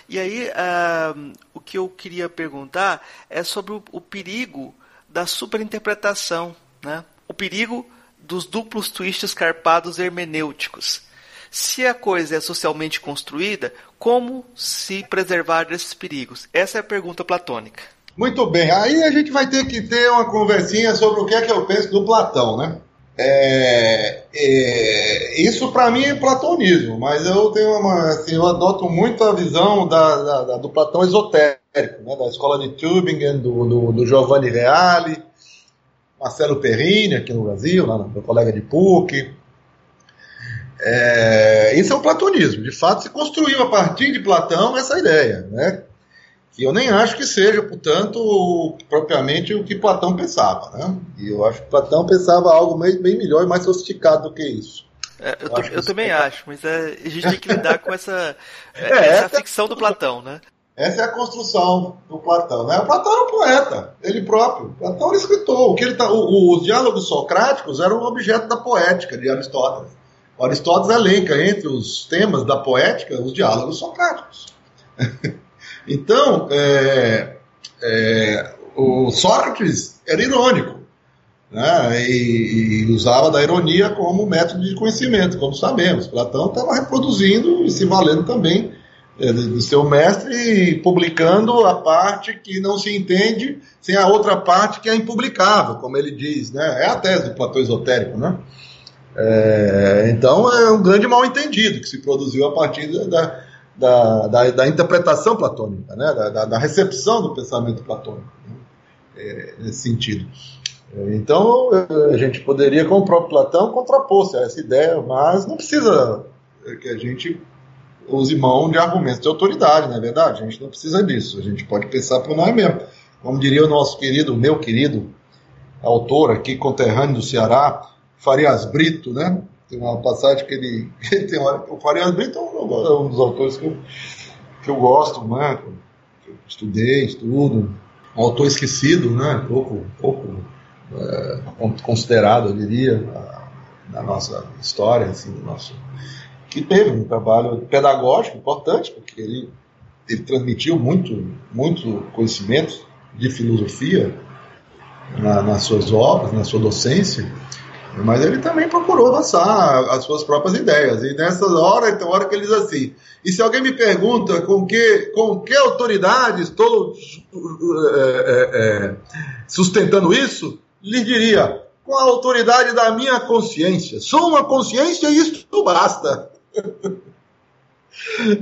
E aí, uh, o que eu queria perguntar é sobre o, o perigo da superinterpretação, né? O perigo dos duplos twists carpados hermenêuticos. Se a coisa é socialmente construída, como se preservar desses perigos? Essa é a pergunta platônica. Muito bem, aí a gente vai ter que ter uma conversinha sobre o que é que eu penso do Platão, né? É, é, isso para mim é platonismo, mas eu tenho uma, assim, eu adoto muito a visão da, da, da, do Platão esotérico, né, da escola de Tübingen, do, do, do Giovanni Reale, Marcelo Perrini, aqui no Brasil, lá meu colega de PUC. É, isso é o platonismo. De fato, se construiu a partir de Platão essa ideia, né? Que eu nem acho que seja, portanto, propriamente o que Platão pensava, né? E eu acho que Platão pensava algo bem, bem melhor e mais sofisticado do que isso. É, eu, eu, eu também é... acho, mas é, a gente tem que lidar com essa, é, essa, essa ficção do Platão, né? Essa é a construção do Platão. Né? O Platão era um poeta, ele próprio. Platão era escritor. O que ele tá, o, o, os diálogos socráticos eram um objeto da poética de Aristóteles. Aristóteles elenca entre os temas da poética os diálogos socráticos. então, é, é, o Sócrates era irônico. Né? E, e, usava da ironia como método de conhecimento, como sabemos. Platão estava reproduzindo e se valendo também do seu mestre publicando a parte que não se entende sem a outra parte que é impublicável, como ele diz, né? É a tese do Platão esotérico, né? É, então é um grande mal entendido que se produziu a partir da, da, da, da interpretação platônica, né? Da, da, recepção do pensamento platônico, né? é, nesse sentido. Então a gente poderia, com o próprio Platão, contrapor-se a essa ideia, mas não precisa que a gente use mão de argumentos de autoridade, não é verdade? A gente não precisa disso, a gente pode pensar por nós mesmos. Como diria o nosso querido, meu querido autor aqui, conterrâneo do Ceará, Farias Brito, né? Tem uma passagem que ele. tem uma, o Farias Brito é um dos autores que eu, que eu gosto, né? Que eu estudei, estudo. Um autor esquecido, né? Pouco, pouco é, considerado, eu diria, na, na nossa história, assim, do nosso que teve um trabalho pedagógico importante, porque ele, ele transmitiu muito, muito conhecimento de filosofia na, nas suas obras, na sua docência, mas ele também procurou avançar as suas próprias ideias. E nessa hora, então, hora que ele diz assim: e se alguém me pergunta com que, com que autoridade estou é, é, sustentando isso, lhe diria: com a autoridade da minha consciência. Sou uma consciência e isso basta.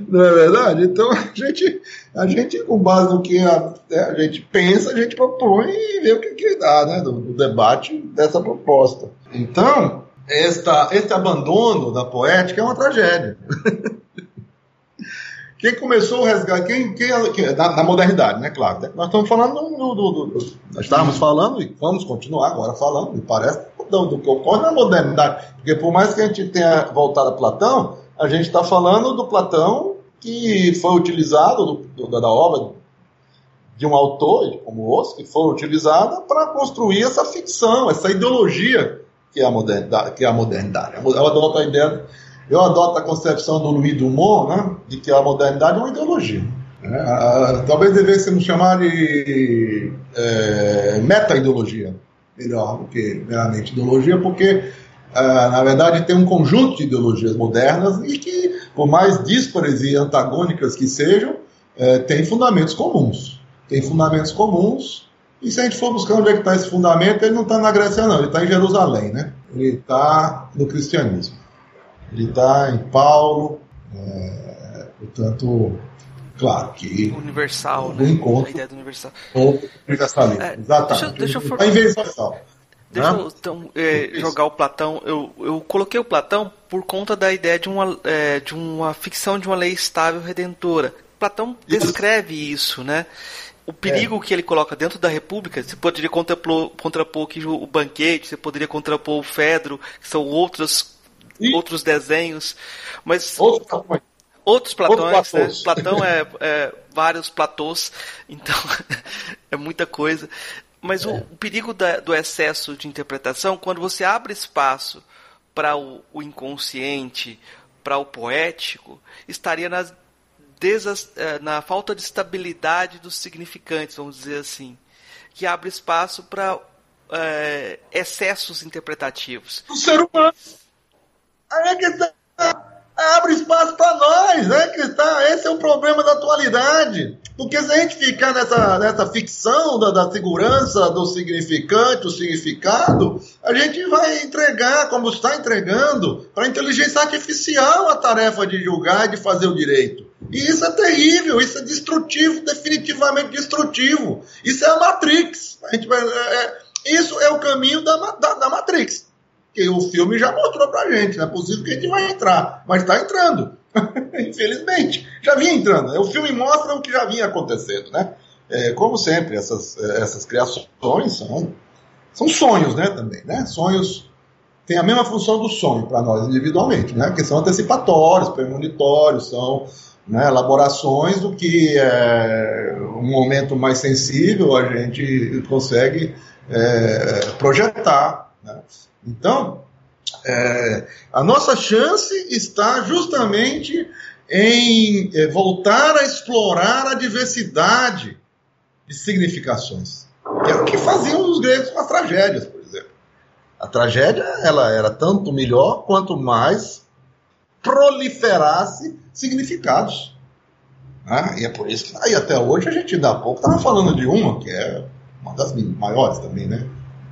Não é verdade? Então a gente, a gente com base no que a, né, a gente pensa, a gente propõe e vê o que, que dá né, do debate dessa proposta. Então, esta, esse abandono da poética é uma tragédia. quem começou o resgate, quem, quem, quem na, na, modernidade, né? Claro. Né? Nós estamos falando do, do, do, do, Nós estávamos falando e vamos continuar agora falando, me parece, do, que ocorre na modernidade. Porque por mais que a gente tenha voltado a Platão, a gente está falando do Platão que foi utilizado do, da obra de um autor como os que foi utilizada para construir essa ficção, essa ideologia que é a modernidade. Que é a modernidade. Eu adoto a ideia, eu adoto a concepção do Louis Dumont, né, de que a modernidade é uma ideologia. É, talvez devêssemos chamar de é, meta-ideologia, melhor do que meramente ideologia, porque é, na verdade tem um conjunto de ideologias modernas e que, por mais díspares e antagônicas que sejam, é, tem fundamentos comuns. Tem fundamentos comuns e se a gente for buscar onde é que está esse fundamento, ele não está na Grécia, não, ele está em Jerusalém, né? Ele está no cristianismo. Ele está em Paulo, é, portanto, claro que. Universal, né? Encontro, a ideia do universal. Universalismo, é, exatamente. Deixa, deixa eu for... Tá universal. Deixa né? eu então, é, jogar o Platão. Eu, eu coloquei o Platão por conta da ideia de uma, é, de uma ficção de uma lei estável redentora. Platão descreve isso, né? O perigo é. que ele coloca dentro da República, você poderia contrapor, contrapor aqui o Banquete, você poderia contrapor o Fedro, que são outros, outros desenhos, mas outros, outros platões, né? Platão é, é, vários platôs, então é muita coisa. Mas é. o, o, perigo da, do excesso de interpretação, quando você abre espaço para o, o inconsciente, para o poético, estaria nas desas, eh, na falta de estabilidade dos significantes, vamos dizer assim, que abre espaço para é, eh, excessos interpretativos. O ser humano. É que tá, abre espaço para nós, é que está. Esse é o problema da atualidade. Porque se a gente ficar nessa, nessa ficção da, da segurança, do significante, do significado, a gente vai entregar, como está entregando, para a inteligência artificial a tarefa de julgar e de fazer o direito. E isso é terrível, isso é destrutivo, definitivamente destrutivo. Isso é a Matrix. A gente vai, é, é, isso é o caminho da, da, da Matrix. Que o filme já mostrou pra gente. Não é possível que a gente vai entrar, mas está entrando. Infelizmente. Já vinha entrando. O filme mostra o que já vinha acontecendo, né? É, como sempre, essas, essas criações são, são sonhos, né? Também, né? Sonhos têm a mesma função do sonho para nós individualmente, né? Que são antecipatórios, premonitórios, são né, elaborações do que é, um momento mais sensível a gente consegue é, projetar. Né? Então, é, a nossa chance está justamente em é, voltar a explorar a diversidade de significações, que é o que faziam os gregos com as tragédias, por exemplo. A tragédia ela era tanto melhor quanto mais proliferasse significados. Né? E é por isso que aí até hoje a gente dá pouco estava falando de uma, que é uma das maiores também, né?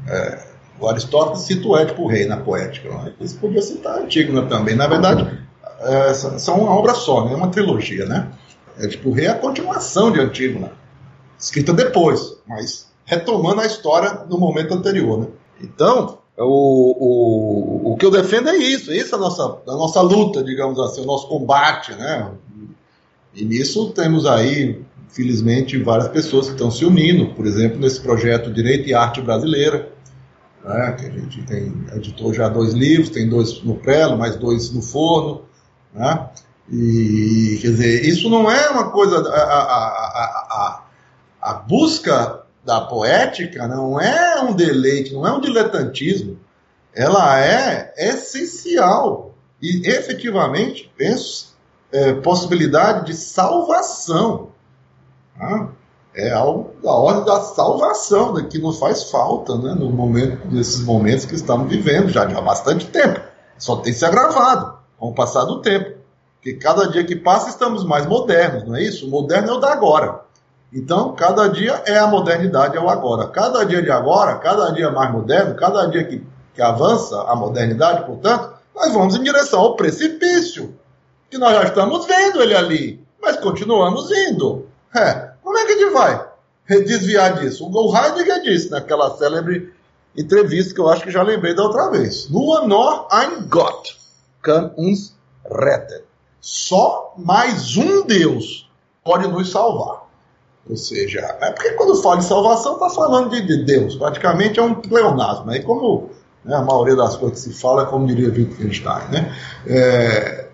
É, o Aristóteles cita o Édipo Rei na poética. Né? Isso podia citar Antígona também. Na verdade, é, são uma obra só, né? é uma trilogia, né? Édipo Rei é a continuação de Antígona, escrita depois, mas retomando a história no momento anterior, né? Então, o, o, o que eu defendo é isso, isso é a nossa, a nossa luta, digamos assim, o nosso combate, né? E nisso temos aí, felizmente, várias pessoas que estão se unindo, por exemplo, nesse projeto Direito e Arte Brasileira, né? que a gente tem, editou já dois livros, tem dois no prelo, mais dois no forno, né? E, quer dizer, isso não é uma coisa. A, a, a, a, busca da poética não é um deleite, não é um diletantismo. Ela é essencial. E efetivamente, penso, é, possibilidade de salvação. Tá? É algo da ordem da salvação, né, que nos faz falta né, no momento, nesses momentos que estamos vivendo já, já há bastante tempo. Só tem se agravado com o passar do tempo. Porque cada dia que passa estamos mais modernos, não é isso? O moderno é o da agora. Então, cada dia é a modernidade, é o agora. Cada dia de agora, cada dia mais moderno, cada dia que, que avança a modernidade, portanto, nós vamos em direção ao precipício. Que nós já estamos vendo ele ali, mas continuamos indo. É, como é que a gente vai desviar disso? O Heidegger disse naquela célebre entrevista que eu acho que já lembrei da outra vez. Nur noch ein Gott kann uns retten. só mais um Deus pode nos salvar. Ou seja, é porque quando fala de salvação, está falando de, de, Deus. Praticamente é um pleonasmo. Aí, como né, a maioria das coisas que se fala, é como diria Wittgenstein. Né? É,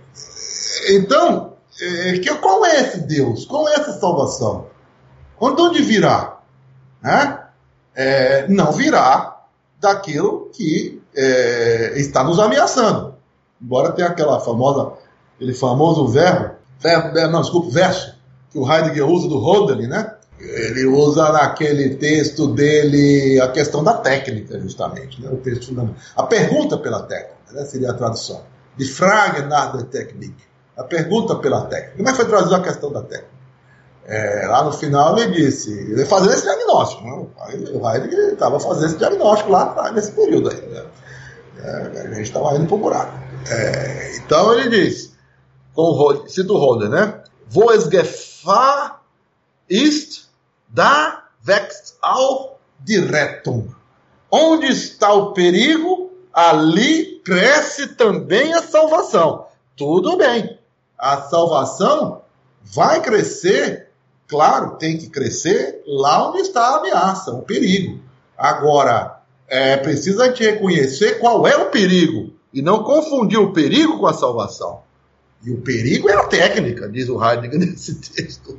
então, é, que, qual é esse Deus? Qual é essa salvação? De onde virá? Né? É, não virá daquilo que é, está nos ameaçando. Embora tenha aquela famosa, aquele famoso verbo, verbo não, desculpa, verso, que o Heidegger usa do Hodel, né? Ele usa naquele texto dele a questão da técnica, justamente, né? o texto fundamental. A pergunta pela técnica, né? seria a tradução. De Frage nach der Technik. A pergunta pela técnica. Como é que foi traduzido a questão da técnica? É, lá no final ele disse, ele fazendo esse diagnóstico. Né? O Heidegger estava fazendo esse diagnóstico lá nesse período aí. Né? É, a gente estava indo para o buraco. É, então ele diz, com o cita o Holder, né? Gefahr ist, da wächst auch die Rettung. Onde está o perigo, ali cresce também a salvação. Tudo bem. A salvação vai crescer, claro, tem que crescer lá onde está a ameaça, o perigo. Agora, é preciso a gente reconhecer qual é o perigo e não confundir o perigo com a salvação. E o perigo é a técnica, diz o Heidegger nesse texto.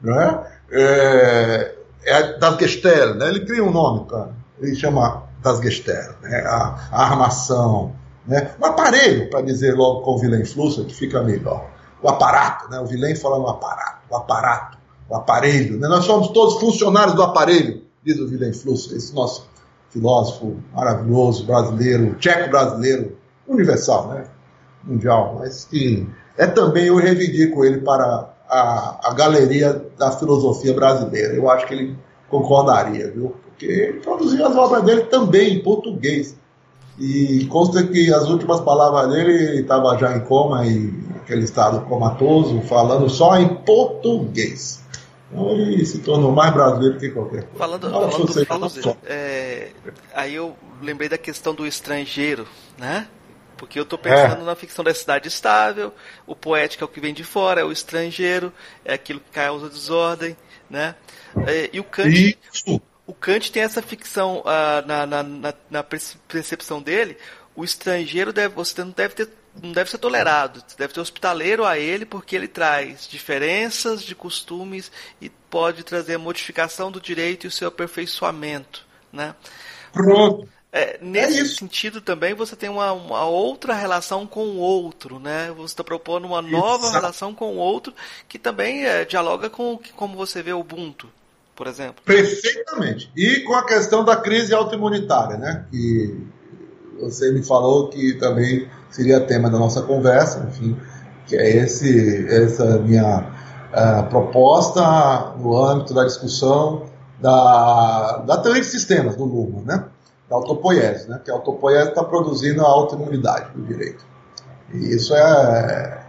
Não é? É, é das Gestell, né? ele cria um nome, cara. ele chama das Gestell, né? a, a armação, né? um aparelho, para dizer logo com o Vilém Flusser, que fica melhor. O aparato, né? o Vilém fala no aparato, o aparato, o aparelho. Né? Nós somos todos funcionários do aparelho, diz o Vilém Flusser, esse nosso filósofo maravilhoso, brasileiro, tcheco-brasileiro, universal, né? Mundial, mas que é também, eu reivindico ele para a, a galeria da filosofia brasileira. Eu acho que ele concordaria, viu? Porque ele produziu as obras dele também em português. E consta que as últimas palavras dele estava já em coma, e aquele estado comatoso, falando só em português. Então ele se tornou mais brasileiro que qualquer coisa. Falando, falando, do, falando é, aí eu lembrei da questão do estrangeiro, né? Porque eu estou pensando é. na ficção da cidade estável, o poético é o que vem de fora, é o estrangeiro, é aquilo que causa desordem, né? É, e o Kant, Isso. o Kant tem essa ficção uh, na, na, na, na, percepção dele, o estrangeiro deve, você não deve ter não deve ser tolerado, deve ter hospitaleiro a ele porque ele traz diferenças de costumes e pode trazer a modificação do direito e o seu aperfeiçoamento, né? Pronto. É, nesse é sentido também você tem uma, uma, outra relação com o outro, né? Você está propondo uma nova Exato. relação com o outro que também é, dialoga com como você vê o Ubuntu, por exemplo. Perfeitamente. E com a questão da crise autoimunitária, né? Que você me falou que também seria tema da nossa conversa, enfim, que é esse, essa minha uh, proposta no âmbito da discussão da, da teoria de sistemas do Luhmann, né? Da autopoiese, né? que a autopoiese está produzindo a autoimunidade do direito. E isso é,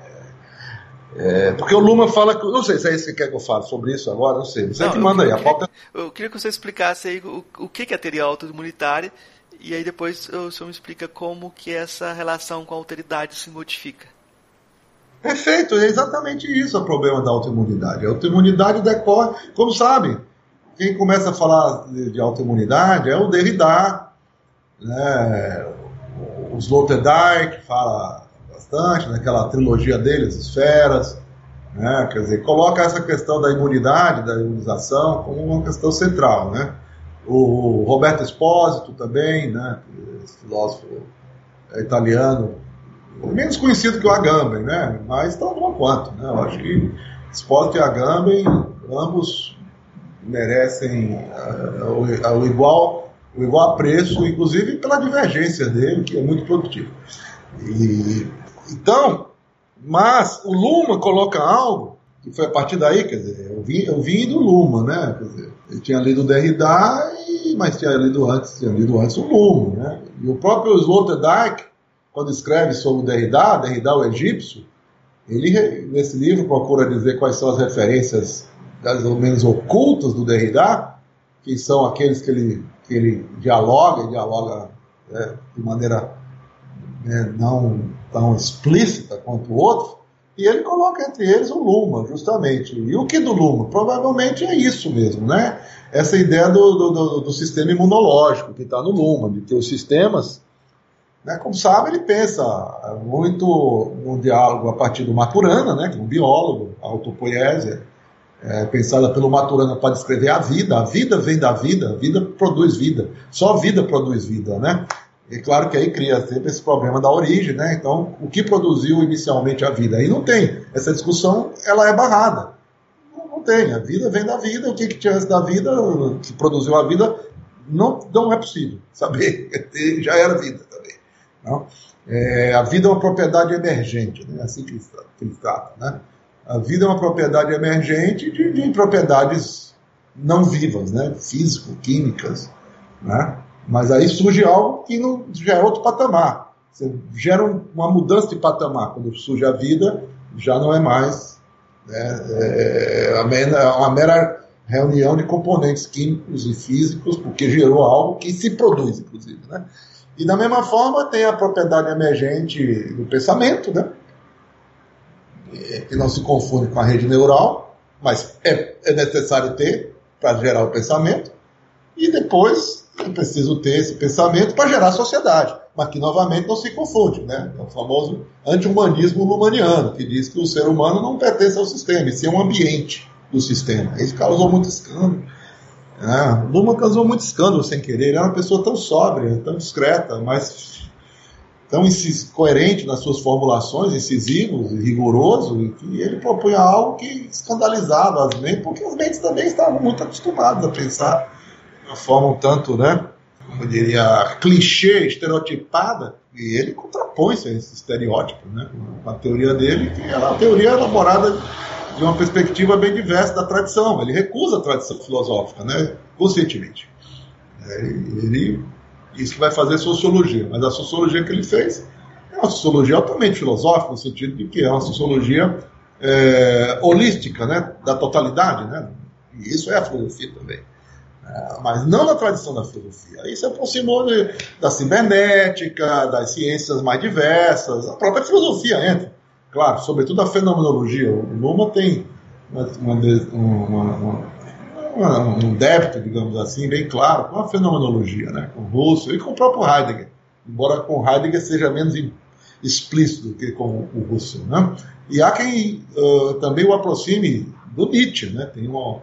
é, porque o Luma fala que. Não sei se é isso que quer que eu fale sobre isso agora, não sei. Você não, que manda aí. a pauta... Eu queria que você explicasse aí o, o que é a teoria autoimunitária e aí depois o senhor me explica como que essa relação com a alteridade se modifica. Perfeito, é exatamente isso o problema da autoimunidade. A autoimunidade decorre, como sabe, quem começa a falar de, de autoimunidade é o Derrida, né? O Sloterdijk fala bastante naquela trilogia dele, as esferas. Né? Quer dizer, coloca essa questão da imunidade, da imunização, como uma questão central. Né? O Roberto Espósito também, né? esse filósofo italiano, menos conhecido que o Agamben, né? mas tão bom quanto. Né? Eu acho que Espósito e Agamben, ambos merecem uh, o, o igual o igual apreço, inclusive pela divergência dele, que é muito produtivo. E, então, mas o Luma coloca algo, que foi a partir daí, quer dizer, eu vim, eu vim do Luma, né? Quer dizer, ele tinha lido Derrida, e, mas tinha lido antes, tinha lido antes o Luma, né? E o próprio Sloterdijk, quando escreve sobre o Derrida, Derrida o egípcio, ele nesse livro procura dizer quais são as referências mais ou menos ocultas do Derrida, que são aqueles que ele que ele dialoga, e dialoga né, de maneira né, não tão explícita quanto o outro, E ele coloca entre eles o Luma, justamente. E o que do Luma? Provavelmente é isso mesmo, né? Essa ideia do, do, do sistema imunológico que está no Luma, de ter os sistemas. Né? Como sabe, ele pensa muito no diálogo a partir do Maturana, né? que é um biólogo, a autopoiese, é, pensada pelo Maturana para descrever a vida. A vida vem da vida, a vida produz vida. Só a vida produz vida, né? E claro que aí cria sempre esse problema da origem, né? Então, o que produziu inicialmente a vida? Aí não tem. Essa discussão, ela é barrada. Não, não tem. A vida vem da vida. O que, que tinha antes da vida, que produziu a vida, não, não é possível saber. Já era vida também. Não? É, a vida é uma propriedade emergente, né? assim que ele trata. Né? A vida é uma propriedade emergente de, de propriedades não vivas, né? físico, químicas. Né? Mas aí surge algo que não, já é outro patamar. Você gera uma mudança de patamar. Quando surge a vida, já não é mais né, é, é uma mera reunião de componentes químicos e físicos, porque gerou algo que se produz, inclusive. Né? E da mesma forma tem a propriedade emergente do pensamento, né? Que não se confunde com a rede neural, mas é, é necessário ter para gerar o pensamento. E depois é preciso ter esse pensamento para gerar sociedade. Mas que, novamente, não se confunde. Né? É o famoso anti-humanismo lumaniano, que diz que o ser humano não pertence ao sistema, e sim um ambiente do sistema. Isso causou muito escândalo. É, Luma causou muito escândalo sem querer. Ele era uma pessoa tão sóbria, tão discreta, mas tão coerente nas suas formulações, incisivo rigoroso, e que ele propunha algo que escandalizava as mentes, porque as mentes também estavam muito acostumadas a pensar uma forma um tanto, né, como eu diria, clichê, estereotipada, e ele contrapõe-se a esse estereótipo, né, com a teoria dele, que é uma teoria elaborada de uma perspectiva bem diversa da tradição. Ele recusa a tradição filosófica, né, conscientemente. É, ele, isso que vai fazer sociologia, mas a sociologia que ele fez é uma sociologia altamente filosófica, no sentido de que é uma sociologia é, holística, né, da totalidade, né, e isso é a filosofia também. É, mas não na tradição da filosofia. Aí se aproximou de, da cibernética, das ciências mais diversas, a própria filosofia entra. Claro, sobretudo a fenomenologia. O Luma tem uma, uma, uma, um débito, digamos assim, bem claro com a fenomenologia, né? com Russell e com o próprio Heidegger. Embora com Heidegger seja menos explícito do que com o Russell. Né? E há quem uh, também o aproxime do Nietzsche. Né? Tem uma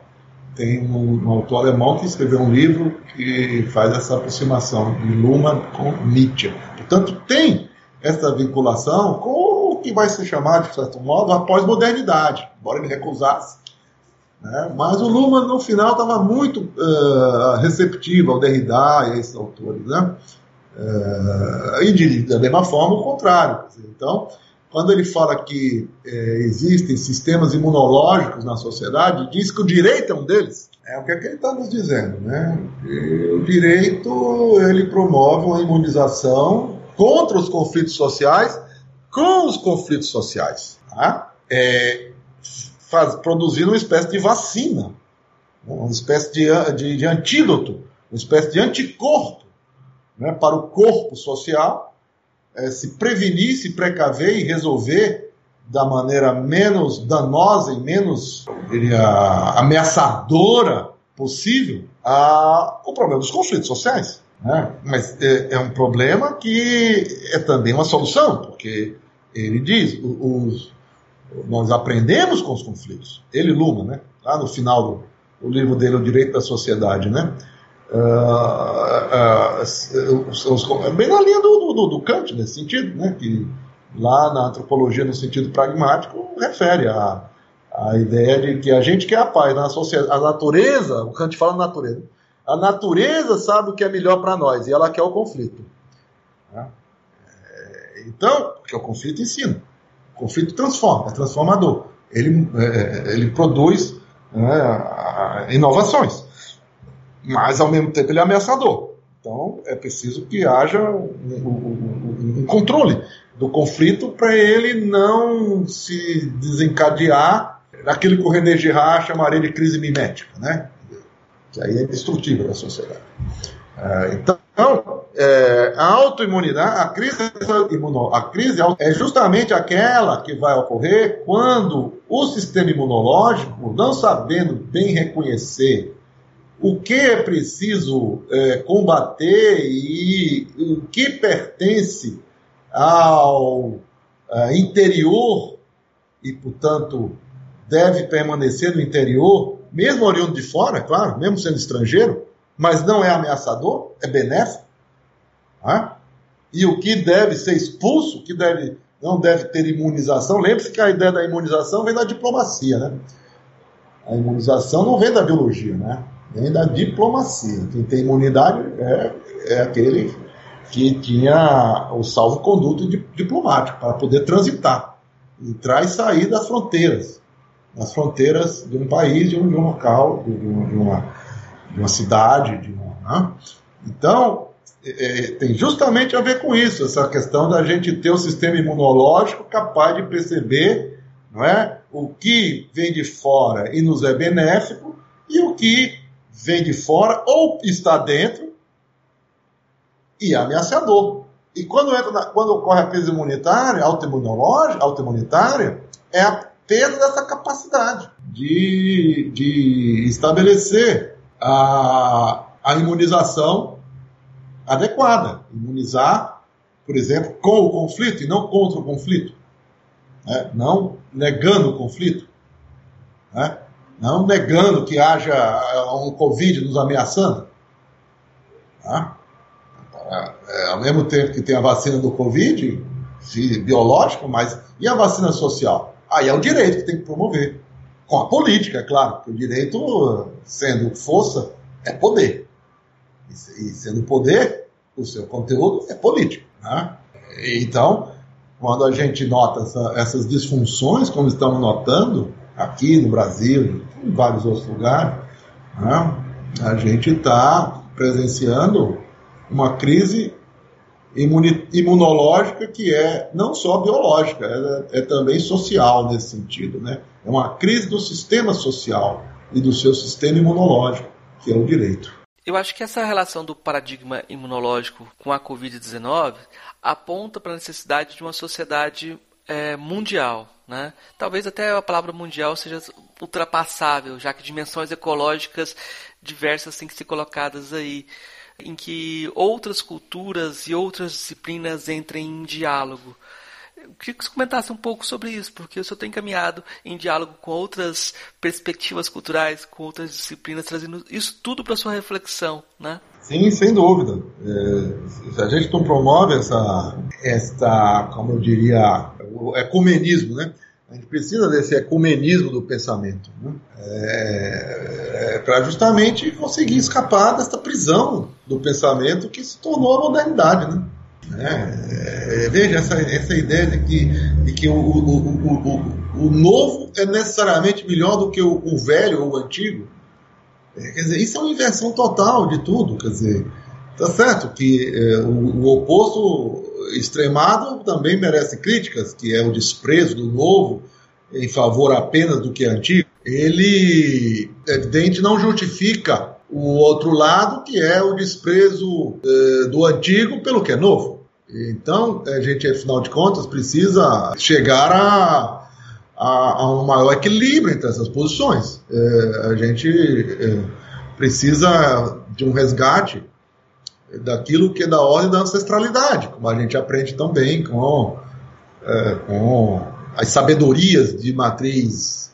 tem um, um, autor alemão que escreveu um livro que faz essa aproximação de Luhmann com Nietzsche. Portanto, tem essa vinculação com o que vai se chamar, de certo modo, a pós-modernidade, embora ele recusasse. Né? Mas o Luhmann, no final, estava muito uh, receptivo ao Derrida e a esses autores. Né? Uh, e de, da mesma forma, o contrário. Então, quando ele fala que é, existem sistemas imunológicos na sociedade, diz que o direito é um deles. É o que, é que ele está nos dizendo, né? O direito ele promove uma imunização contra os conflitos sociais, com os conflitos sociais, tá? é, faz, produzindo uma espécie de vacina, uma espécie de, de, de antídoto, uma espécie de anticorpo né, para o corpo social é, se prevenir, se precaver e resolver da maneira menos danosa e menos diria, ameaçadora possível a, o problema dos conflitos sociais. Né? Mas é, é, um problema que é também uma solução, porque ele diz, os, nós aprendemos com os conflitos. Ele, Luma, né? lá no final do livro dele, O Direito da Sociedade, né? Uh, uh, bem na linha do, do, do, Kant, nesse sentido, né, que lá na antropologia, no sentido pragmático, refere a, a ideia de que a gente quer a paz na sociedade. A natureza, o Kant fala natureza, a natureza sabe o que é melhor para nós e ela quer o conflito. Né? Então, porque o conflito ensina. Conflito transforma, é transformador. Ele, é, ele produz né, inovações mas ao mesmo tempo ele é ameaçador. Então é preciso que haja um, um, um controle do conflito para ele não se desencadear naquilo que o René Girard chamaria de crise mimética, né? que aí é destrutiva da sociedade. É, então, é, a autoimunidade, a crise, a crise é justamente aquela que vai ocorrer quando o sistema imunológico, não sabendo bem reconhecer o que é preciso é, combater e o que pertence ao é, interior e, portanto, deve permanecer no interior, mesmo oriundo de fora, claro, mesmo sendo estrangeiro, mas não é ameaçador, é benéfico. E o que deve ser expulso, o que deve, não deve ter imunização, lembre-se que a ideia da imunização vem da diplomacia, né? A imunização não vem da biologia, né? Vem da diplomacia. Quem tem imunidade é, é aquele que tinha o salvo-conduto diplomático para poder transitar, entrar e sair das fronteiras, das fronteiras de um país, de um, de um local, de, de, uma, de uma cidade, de uma, né? Então, é, é, tem justamente a ver com isso, essa questão da gente ter um sistema imunológico capaz de perceber não é, o que vem de fora e nos é benéfico e o que vem de fora ou está dentro e é ameaçador. E quando, entra na, quando ocorre a crise imunitária, autoimunológica, autoimunitária, é a perda dessa capacidade de, de estabelecer a, a imunização adequada. Imunizar, por exemplo, com o conflito e não contra o conflito. Né? Não negando o conflito. Né? Não negando que haja eh, um Covid nos ameaçando. Tá? É, ao mesmo tempo que tem a vacina do Covid, biológico, mas e a vacina social? Aí é o direito que tem que promover. Com a política, é claro, o direito, sendo força, é poder. E sendo poder, o seu conteúdo é político. Né? Então, quando a gente nota essa, essas disfunções, como estamos notando aqui no Brasil, em vários outros lugares, né? a gente está presenciando uma crise imunológica que é não só biológica, é, é, também social nesse sentido. Né? É uma crise do sistema social e do seu sistema imunológico, que é o direito. Eu acho que essa relação do paradigma imunológico com a Covid-19 aponta para a necessidade de uma sociedade é, mundial. Né? Talvez até a palavra mundial seja ultrapassável, já que dimensões ecológicas diversas têm que ser colocadas aí, em que outras culturas e outras disciplinas entrem em diálogo. Eu queria que você comentasse um pouco sobre isso, porque o senhor tem caminhado em diálogo com outras perspectivas culturais, com outras disciplinas, trazendo isso tudo para sua reflexão, né? Sim, sem dúvida. É, a gente não promove essa, esta, como eu diria, o ecumenismo, né? A gente precisa desse ecumenismo do pensamento, né? é, é para justamente conseguir escapar desta prisão do pensamento que se tornou a modernidade, né? É, é, veja essa, essa ideia de que, de que o, o, o, o, novo é necessariamente melhor do que o, velho ou o antigo. É, quer dizer, isso é uma inversão total de tudo. Quer dizer, tá certo que é, o, oposto extremado também merece críticas, que é o desprezo do novo em favor apenas do que é antigo. Ele, é evidente, não justifica o outro lado, que é o desprezo eh, do antigo pelo que é novo. Então, a gente, afinal de contas, precisa chegar a, a, a um maior equilíbrio entre essas posições. É, a gente é, precisa de um resgate daquilo que é da ordem da ancestralidade, como a gente aprende também com, é, com as sabedorias de matriz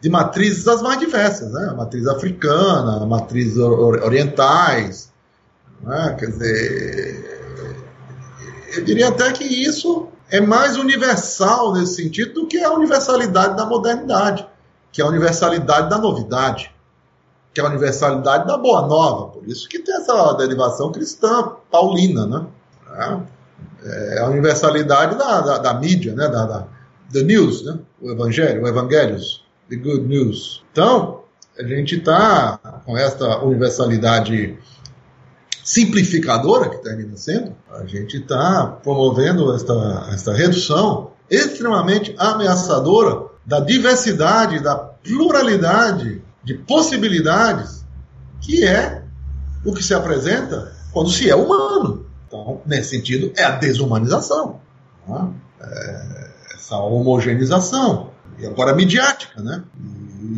de matrizes as mais diversas, né? A matriz africana, a matriz orientais, né? quer dizer, eu diria até que isso é mais universal nesse sentido do que a universalidade da modernidade, que é a universalidade da novidade, que é a universalidade da boa nova. Por isso que tem essa derivação cristã paulina, né? É, é a universalidade da, da, da mídia, né? Da, da, the news, né? O evangelho, o evangelios, the good news. Então, a gente está com essa universalidade simplificadora que termina sendo, a gente está promovendo esta, esta redução extremamente ameaçadora da diversidade, da pluralidade de possibilidades que é o que se apresenta quando se é humano. Então, nesse sentido, é a desumanização, né? é essa homogeneização, e agora midiática, né?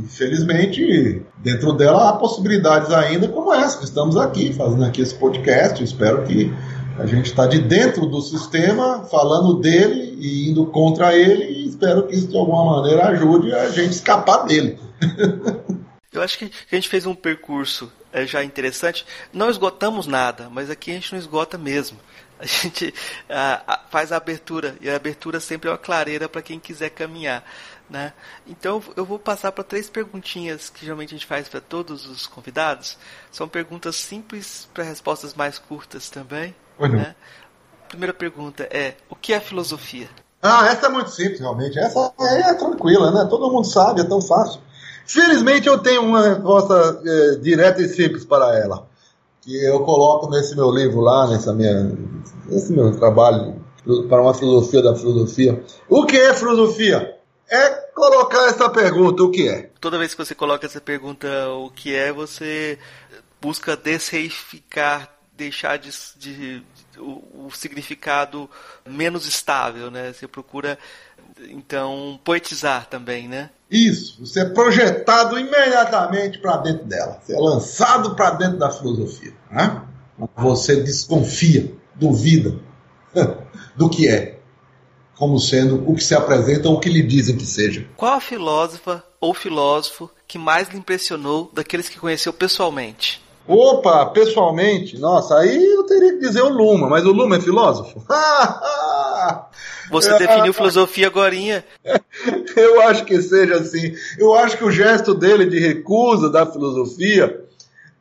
Infelizmente, dentro dela há possibilidades ainda como essa, que estamos aqui, fazendo aqui esse podcast, espero que a gente está de dentro do sistema, falando dele e indo contra ele, e espero que isso de alguma maneira ajude a gente escapar dele. Eu acho que a gente fez um percurso é, já interessante. Não esgotamos nada, mas aqui a gente não esgota mesmo. A gente a, a, faz a abertura, e a abertura sempre é uma clareira para quem quiser caminhar. Né? Então eu vou passar para três perguntinhas que geralmente a gente faz para todos os convidados. São perguntas simples para respostas mais curtas também. Né? Primeira pergunta é: o que é filosofia? Ah, essa é muito simples, realmente. Essa é tranquila, né? Todo mundo sabe, é tão fácil. Felizmente eu tenho uma resposta é, direta e simples para ela, que eu coloco nesse meu livro lá, nessa minha, nesse meu trabalho para uma filosofia da filosofia. O que é filosofia? É colocar essa pergunta, o que é? Toda vez que você coloca essa pergunta, o que é, você busca desreificar, deixar de, de o, o significado menos estável, né? Você procura então poetizar também, né? Isso, você é projetado imediatamente para dentro dela, você é lançado para dentro da filosofia. Né? Você desconfia, duvida do que é, como sendo o que se apresenta ou o que lhe dizem que seja. Qual a filósofa ou filósofo que mais lhe impressionou daqueles que conheceu pessoalmente? Opa, pessoalmente, nossa, aí eu teria que dizer o Luma, mas o Luma é filósofo? Você definiu filosofia agorinha. Eu acho que seja assim. Eu acho que o gesto dele de recusa da filosofia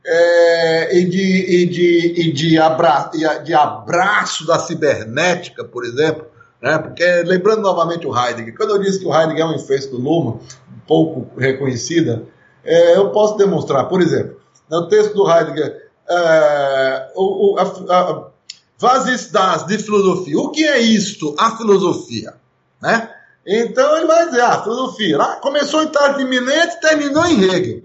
é, e, de, e, de, e de, abra, de abraço da cibernética, por exemplo, né? porque lembrando novamente o Heidegger, quando eu disse que o Heidegger é um efeito do Luma, pouco reconhecida, é, eu posso demonstrar, por exemplo, no texto do Heidegger, é, o, a, a, Was ist das de filosofia? O que é isto, a filosofia? Né? Então ele vai dizer, ah, filosofia, lá começou em tarde iminente terminou em Hegel.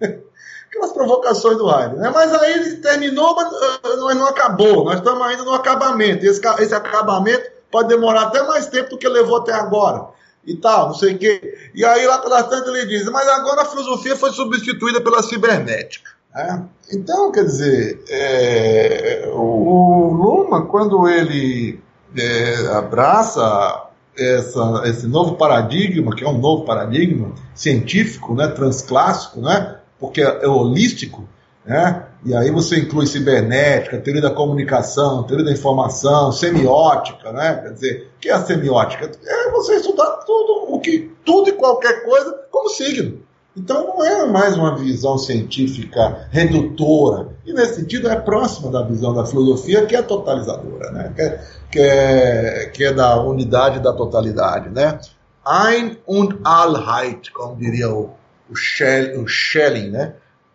Aquelas provocações do Heidegger. Né? Mas aí ele terminou, mas uh, não acabou. Nós estamos ainda no acabamento. Esse, esse acabamento pode demorar até mais tempo do que levou até agora. E tal, não sei o quê. E aí lá pelas tantas ele diz, mas agora a filosofia foi substituída pela cibernética. É. Então, quer dizer, é, o, Luma, quando ele é, abraça essa, esse novo paradigma, que é um novo paradigma científico, né, transclássico, né, porque é holístico, né, e aí você inclui cibernética, teoria da comunicação, teoria da informação, semiótica, né, quer dizer, o que é a semiótica? É você estudar tudo, o que, tudo e qualquer coisa como signo. Então não é mais uma visão científica redutora, e nesse sentido é próxima da visão da filosofia, que é totalizadora, né? que, é, que, é, que é da unidade da totalidade. Né? Ein und Allheit, como diria o, o, Schell, o Schelling, né?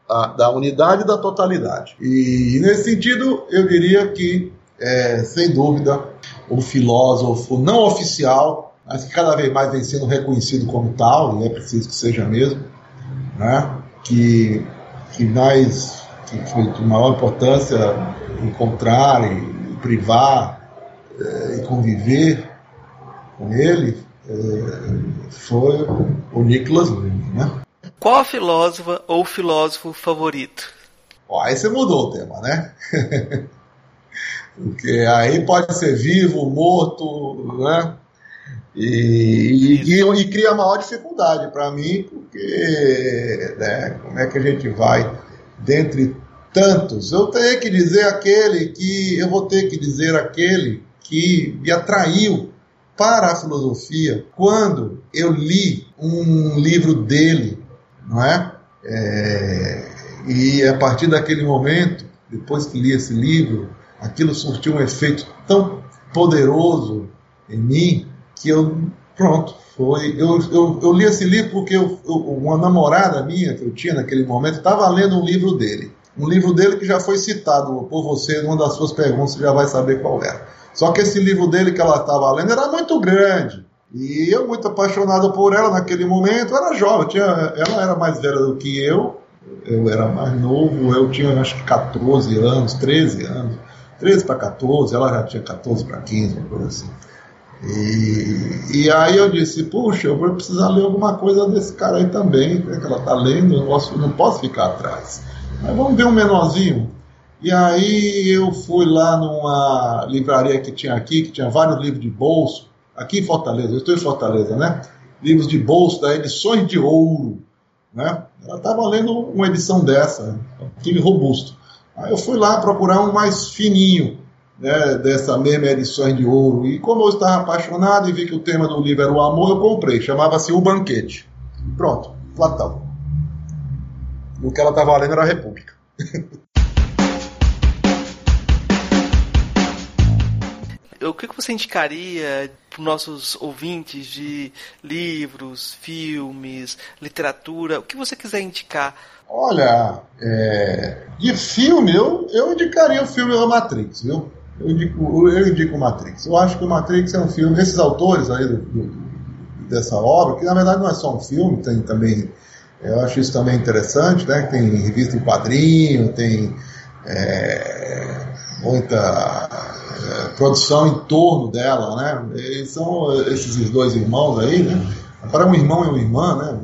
A, da unidade e da totalidade. E nesse sentido, eu diria que, é, sem dúvida, o filósofo não oficial, mas que cada vez mais vem sendo reconhecido como tal, e é preciso que seja mesmo, né? que, que mais que foi de maior importância encontrar e, privar é, e conviver com ele é, foi o Nicholas Lund, né? Qual a filósofa ou filósofo favorito? Ó, aí você mudou o tema, né? Porque aí pode ser vivo, morto, né? E, e, e, e cria maior dificuldade para mim, porque né, como é que a gente vai, dentre tantos, eu tenho que dizer aquele que, eu vou ter que dizer aquele que me atraiu para a filosofia quando eu li um livro dele, não é? é e a partir daquele momento, depois que li esse livro, aquilo surtiu um efeito tão poderoso em mim que eu, pronto, foi. Eu, eu, eu li esse livro porque eu, eu, uma namorada minha que eu tinha naquele momento estava lendo um livro dele. Um livro dele que já foi citado por você numa das suas perguntas, você já vai saber qual era. Só que esse livro dele que ela estava lendo era muito grande. E eu, muito apaixonado por ela naquele momento, era jovem. Tinha, ela era mais velha do que eu, eu era mais novo, eu tinha acho que 14 anos, 13 anos. 13 para 14, ela já tinha 14 para 15, uma coisa assim. E, e aí eu disse, puxa, eu vou precisar ler alguma coisa desse cara aí também, né, que ela está lendo, eu não posso, não posso ficar atrás. Mas vamos ver um menorzinho. E aí eu fui lá numa livraria que tinha aqui, que tinha vários livros de bolso, aqui em Fortaleza, eu estou em Fortaleza, né? Livros de bolso da Edições de Ouro, né? Ela estava lendo uma edição dessa, aquele robusto. Aí eu fui lá procurar um mais fininho, né, dessa mesma edição de ouro. E como eu estava apaixonado e vi que o tema do livro era o amor, eu comprei. Chamava-se O Banquete. Pronto, Platão. O que ela estava lendo era a República. o que você indicaria para os nossos ouvintes de livros, filmes, literatura, o que você quiser indicar? Olha, é, de filme, eu, eu indicaria o filme da Matrix, viu? Eu indico, eu indico Matrix. Eu acho que o Matrix é um filme, esses autores aí do, do, dessa obra, que na verdade não é só um filme, tem também, eu acho isso também interessante, né? Tem revista em quadrinho, tem é, muita produção em torno dela, né? E são esses dois irmãos aí, né? Agora um irmão e uma irmã, né?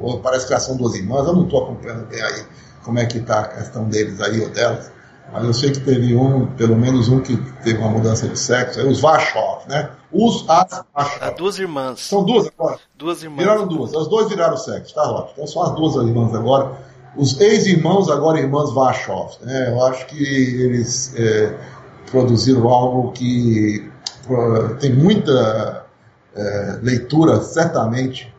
Ou parece que são duas irmãs, eu não estou acompanhando bem aí como é que está a questão deles aí ou delas. Mas eu sei que teve um, pelo menos um que teve uma mudança de sexo, é os Vachov, né? Os as Vachov. duas irmãs. São duas agora? Duas irmãs. Viraram duas. As duas viraram sexo, tá ótimo. Então são as duas irmãs agora. Os ex-irmãos, agora irmãs Vachov. Né? Eu acho que eles é, produziram algo que tem muita é, leitura, certamente,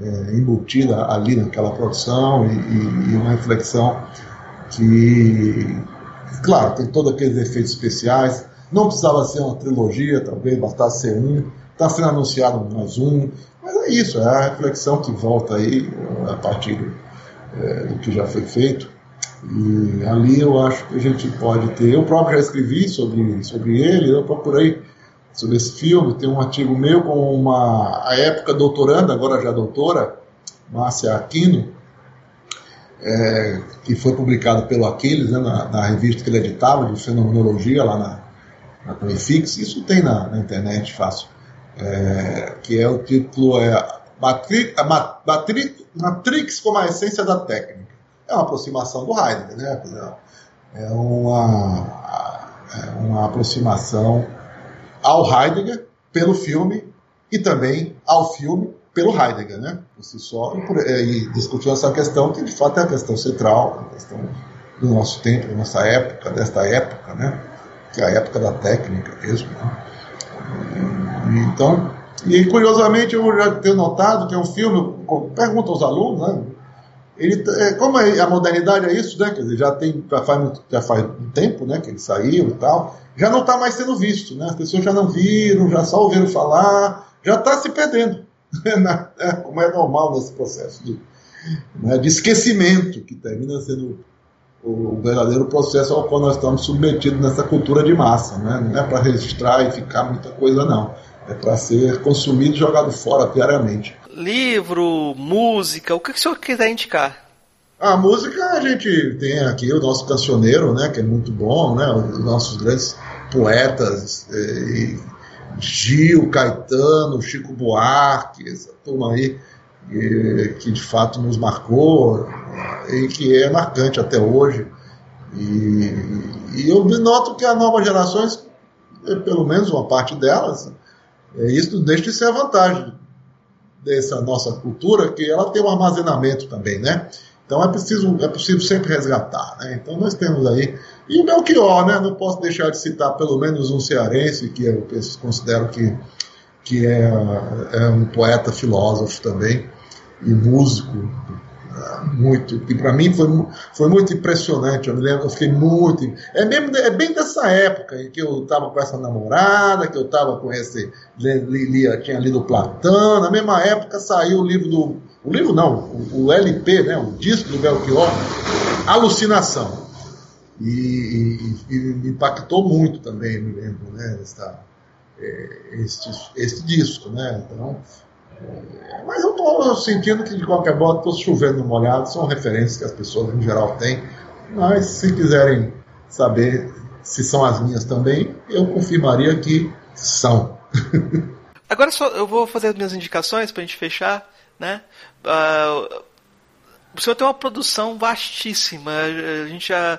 é, embutida ali naquela produção e, e, e uma reflexão que Claro, tem todos aqueles efeitos especiais. Não precisava ser uma trilogia, talvez bastasse ser um. Está sendo anunciado mais um. Mas é isso, é a reflexão que volta aí a partir do, é, do que já foi feito. E ali eu acho que a gente pode ter. Eu próprio já escrevi sobre, sobre ele, eu procurei sobre esse filme. Tem um artigo meu com uma, a época doutoranda, agora já doutora, Márcia Aquino, é, que foi publicado pelo Aquiles, né, na, na, revista que ele editava, de fenomenologia, lá na, na Prefix. Isso tem na, na internet fácil. É, que é o título é Matrix, Matrix, Matrix como a essência da técnica. É uma aproximação do Heidegger, né? É uma, é uma aproximação ao Heidegger pelo filme e também ao filme pelo Heidegger, né? Por si só, e, por, é, e discutiu essa questão que de fato é a questão central, a questão do nosso tempo, da nossa época, desta época, né? Que é a época da técnica mesmo. Né? Então, e curiosamente eu já tenho notado que é um filme, pergunta aos alunos, né? Ele, é, como é, a modernidade é isso, né? Quer dizer, já tem já faz, já faz um tempo, né? Que ele saiu e tal, já não está mais sendo visto, né? As pessoas já não viram, já só ouviram falar, já está se perdendo. É, como é normal nesse processo de, né, de esquecimento, que termina sendo o, verdadeiro processo ao qual nós estamos submetidos nessa cultura de massa. Né? Não é para registrar e ficar muita coisa, não. É para ser consumido e jogado fora diariamente. Livro, música, o que o senhor quiser indicar? A música a gente tem aqui o nosso cancioneiro, né, que é muito bom, né, os nossos grandes poetas e Gil, Caetano, Chico Buarque, essa turma aí que, que de fato nos marcou e que é marcante até hoje. E, e eu noto que as novas gerações, é, pelo menos uma parte delas, é, isso deixa de ser a vantagem dessa nossa cultura, que ela tem um armazenamento também, né? Então é preciso, é possível sempre resgatar, né? Então nós temos aí e o Belchior, né? Não posso deixar de citar pelo menos um cearense, que eu considero que, que é, é um poeta filósofo também, e músico, muito, que para mim foi, foi muito impressionante. Eu me lembro, eu fiquei muito. É, mesmo, é bem dessa época em que eu estava com essa namorada, que eu estava com esse. Li, tinha lido Platão, na mesma época saiu o livro do. O livro não, o, o LP, né, o disco do Belchior, Alucinação. E, e, e, me impactou muito também, me lembro, né, esta, é, este, este disco, né, então, mas eu estou sentindo que de qualquer modo estou chovendo molhado, são referências que as pessoas em geral têm, mas se quiserem saber, se são as minhas também, eu confirmaria que são. Agora só eu vou fazer as minhas indicações para a gente fechar, né? Uh, o senhor tem uma produção vastíssima. A gente já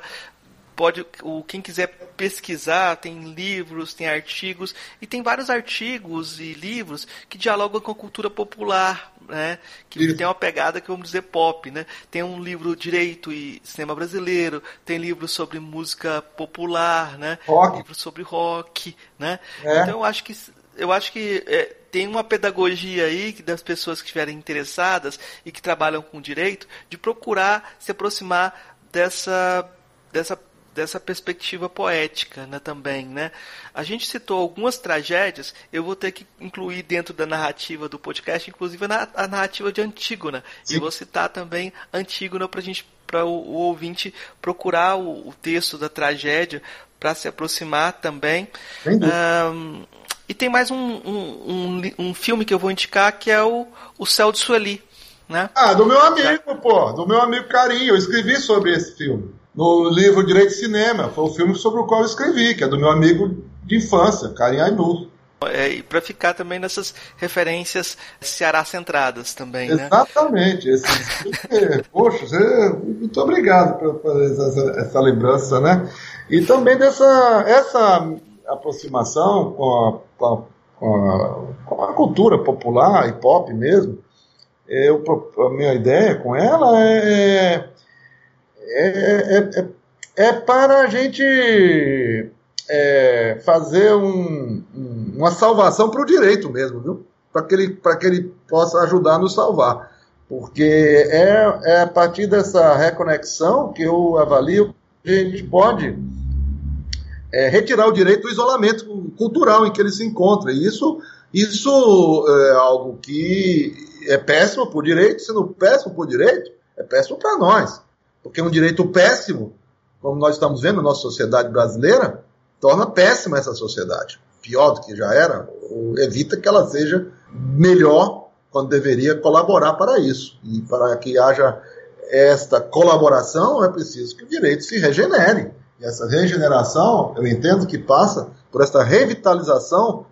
pode, o quem quiser pesquisar, tem livros, tem artigos e tem vários artigos e livros que dialogam com a cultura popular, né? Que Isso. tem uma pegada que vamos dizer pop, né? Tem um livro Direito e Cinema Brasileiro, tem livro sobre música popular, né? Rock. Livro sobre rock, né? É. Então eu acho que eu acho que é, tem uma pedagogia aí das pessoas que estiverem interessadas e que trabalham com direito de procurar se aproximar dessa dessa dessa perspectiva poética né, também. Né? A gente citou algumas tragédias, eu vou ter que incluir dentro da narrativa do podcast, inclusive a, narrativa de Antígona. Sim. E vou citar também Antígona para gente para o, o, ouvinte procurar o, o, texto da tragédia para se aproximar também. Um, e tem mais um, um, um, um, filme que eu vou indicar que é o, o Céu de Sueli. Né? Ah, do meu amigo, pô, do meu amigo Carinho. Eu escrevi sobre esse filme. No livro Direito de Cinema, foi o filme sobre o qual eu escrevi, que é do meu amigo de infância, Carinho Ainur. É, e para ficar também nessas referências Ceará centradas também, né? Exatamente. Esse, poxa, você, muito obrigado por fazer essa, essa, lembrança, né? E também dessa essa aproximação com a, com a, com a, com a cultura popular e pop mesmo. Eu, a minha ideia com ela é, é, é, é, é para a gente é, fazer um, um, uma salvação para o direito mesmo, viu? Para que, ele, que ele possa ajudar a nos salvar. Porque é, é a partir dessa reconexão que eu avalio que a gente pode é, retirar o direito do isolamento cultural em que ele se encontra. E isso, isso é algo que é péssimo por direito, sendo péssimo por direito, é péssimo para nós. Porque um direito péssimo, como nós estamos vendo na nossa sociedade brasileira, torna péssima essa sociedade. Pior do que já era, evita que ela seja melhor quando deveria colaborar para isso. E para que haja esta colaboração, é preciso que o direito se regenere e essa regeneração, eu entendo que passa por esta revitalização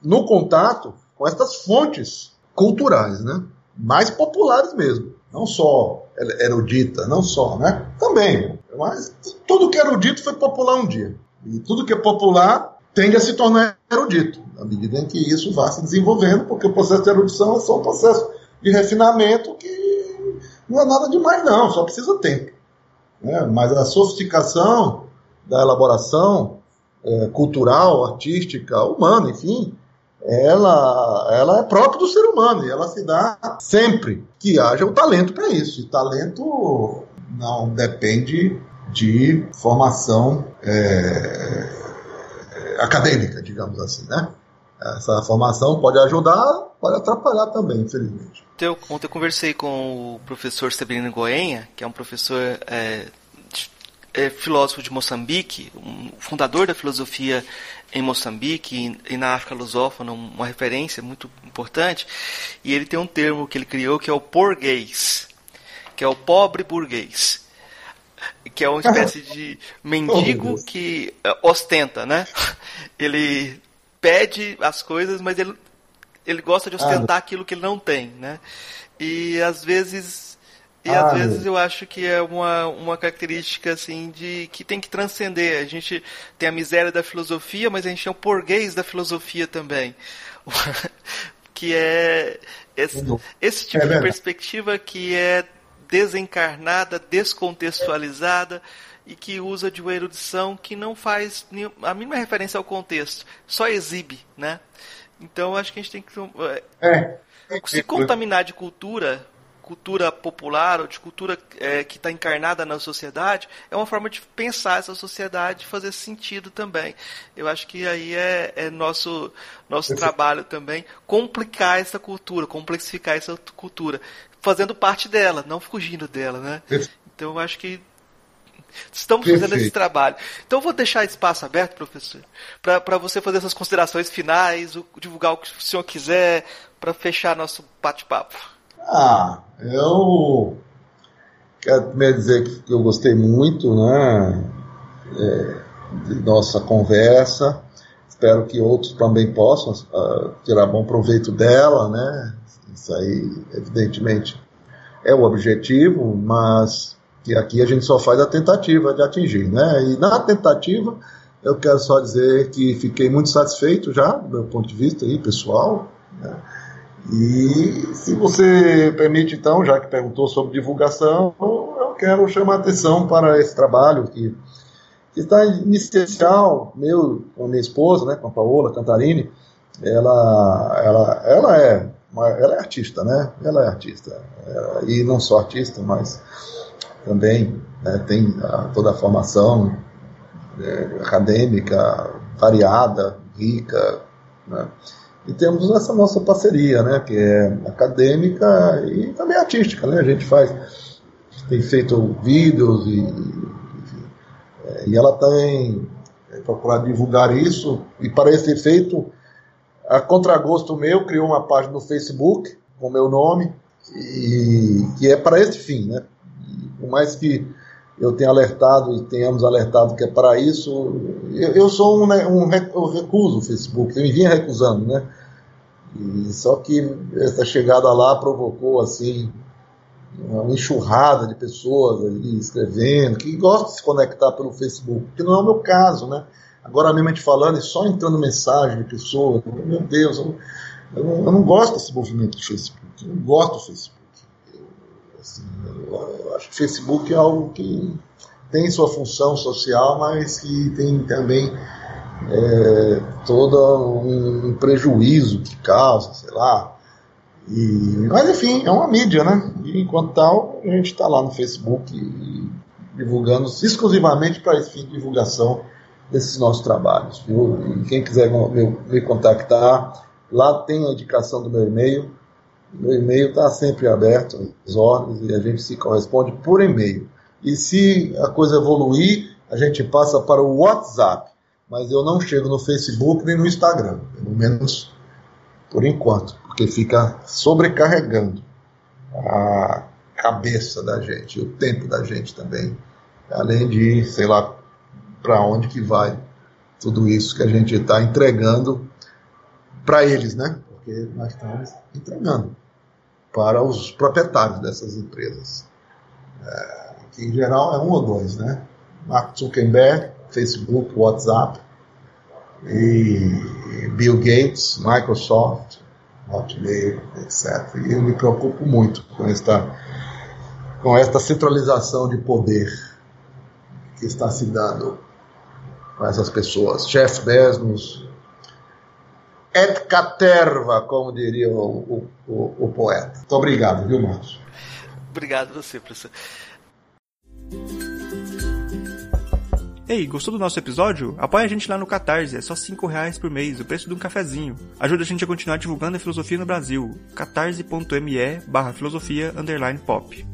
no contato com estas fontes culturais, né? Mais populares mesmo. Não só erudita, não só, né? Também. Mas tudo que é erudito foi popular um dia. E tudo que é popular tende a se tornar erudito, à medida em que isso vá se desenvolvendo, porque o processo de erudição é só um processo de refinamento que não é nada demais, não, só precisa tempo. Né? Mas a sofisticação da elaboração é, cultural, artística, humana, enfim, ela, ela é própria do ser humano e ela se dá sempre que haja o talento para isso. E talento não depende de formação é, acadêmica, digamos assim, né? Essa formação pode ajudar, pode atrapalhar também, infelizmente. Ontem eu conversei com o professor Severino Goenha, que é um professor é, é, filósofo de Moçambique, um fundador da filosofia em Moçambique e, e na África lusófona, uma referência muito importante. E ele tem um termo que ele criou que é o porguês, que é o pobre burguês que é uma espécie de mendigo que é, ostenta, né? Ele pede as coisas, mas ele, ele gosta de ostentar ah, aquilo que ele não tem, né? E às vezes e ah, às vezes eu acho que é uma, uma característica assim de que tem que transcender. A gente tem a miséria da filosofia, mas a gente tem o porguês da filosofia também. que é esse, esse tipo é de perspectiva que é desencarnada, descontextualizada e que usa de uma erudição que não faz a mínima referência ao contexto, só exibe, né? Então acho que a gente tem que é. se contaminar de cultura, cultura popular ou de cultura é, que está encarnada na sociedade, é uma forma de pensar essa sociedade, fazer sentido também. Eu acho que aí é, é nosso nosso trabalho também complicar essa cultura, complexificar essa cultura, fazendo parte dela, não fugindo dela, né? Então eu acho que Estamos Perfeito. fazendo esse trabalho. Então eu vou deixar espaço aberto, professor, para você fazer essas considerações finais, divulgar o que o senhor quiser, para fechar nosso bate-papo. Ah, eu quero primeiro dizer que eu gostei muito, né? É, de nossa conversa. Espero que outros também possam uh, tirar bom proveito dela, né? Isso aí, evidentemente, é o objetivo, mas que aqui a gente só faz a tentativa de atingir, né? E na tentativa, eu quero só dizer que fiquei muito satisfeito já, do meu ponto de vista aí, pessoal, né? E se você permite, então, já que perguntou sobre divulgação, eu quero chamar atenção para esse trabalho que, está inicial, meu com a minha esposa, né, com a Paola Cantarini. Ela, ela, ela, é, ela é artista, né? Ela é artista. É, e não só artista, mas também né, tem a, toda a formação é, acadêmica variada, rica. Né? E temos essa nossa parceria, né, que é acadêmica e também artística, né? A gente faz, tem feito vídeos e, e, e ela tem procurado divulgar isso e para esse efeito, a contragosto meu criou uma página no Facebook com meu nome e que é para esse fim, né? Por mais que eu tenha alertado e tenhamos alertado que é para isso. Eu, eu sou um, né, um, eu recuso o Facebook, eu me vinha recusando, né? E só que essa chegada lá provocou assim uma enxurrada de pessoas ali escrevendo, que gostam de se conectar pelo Facebook, que não é o meu caso, né? Agora mesmo a gente falando e só entrando mensagem de pessoas, meu Deus, eu, eu, não, eu não, gosto desse movimento de Facebook, eu não gosto do Facebook. Eu, assim, eu acho que o Facebook é algo que tem sua função social, mas que tem também é, todo um prejuízo que causa, sei lá. E, mas enfim, é uma mídia, né? E enquanto tal, a gente está lá no Facebook divulgando exclusivamente para esse fim de divulgação desses nossos trabalhos. Viu? E quem quiser me, me contactar, lá tem a indicação do meu e-mail. Meu e-mail está sempre aberto, as ordens, e a gente se corresponde por e-mail. E se a coisa evoluir, a gente passa para o WhatsApp mas eu não chego no Facebook nem no Instagram, pelo menos por enquanto, porque fica sobrecarregando a cabeça da gente, o tempo da gente também, além de, sei lá, para onde que vai tudo isso que a gente está entregando para eles, né? Porque nós estamos entregando para os proprietários dessas empresas, é, que em geral é um ou dois, né? Mark Zuckerberg Facebook, WhatsApp, e Bill Gates, Microsoft, Hotmail, etc. E eu me preocupo muito com esta, com esta centralização de poder que está se dando com essas pessoas. Jeff Bezos, et caterva, como diria o, o, o, o poeta. Muito obrigado, viu, Marcos? Obrigado você, professor. Ei, gostou do nosso episódio? Apoie a gente lá no Catarse, é só 5 reais por mês, o preço de um cafezinho. Ajuda a gente a continuar divulgando a filosofia no Brasil. catarse.me barra filosofia underline pop.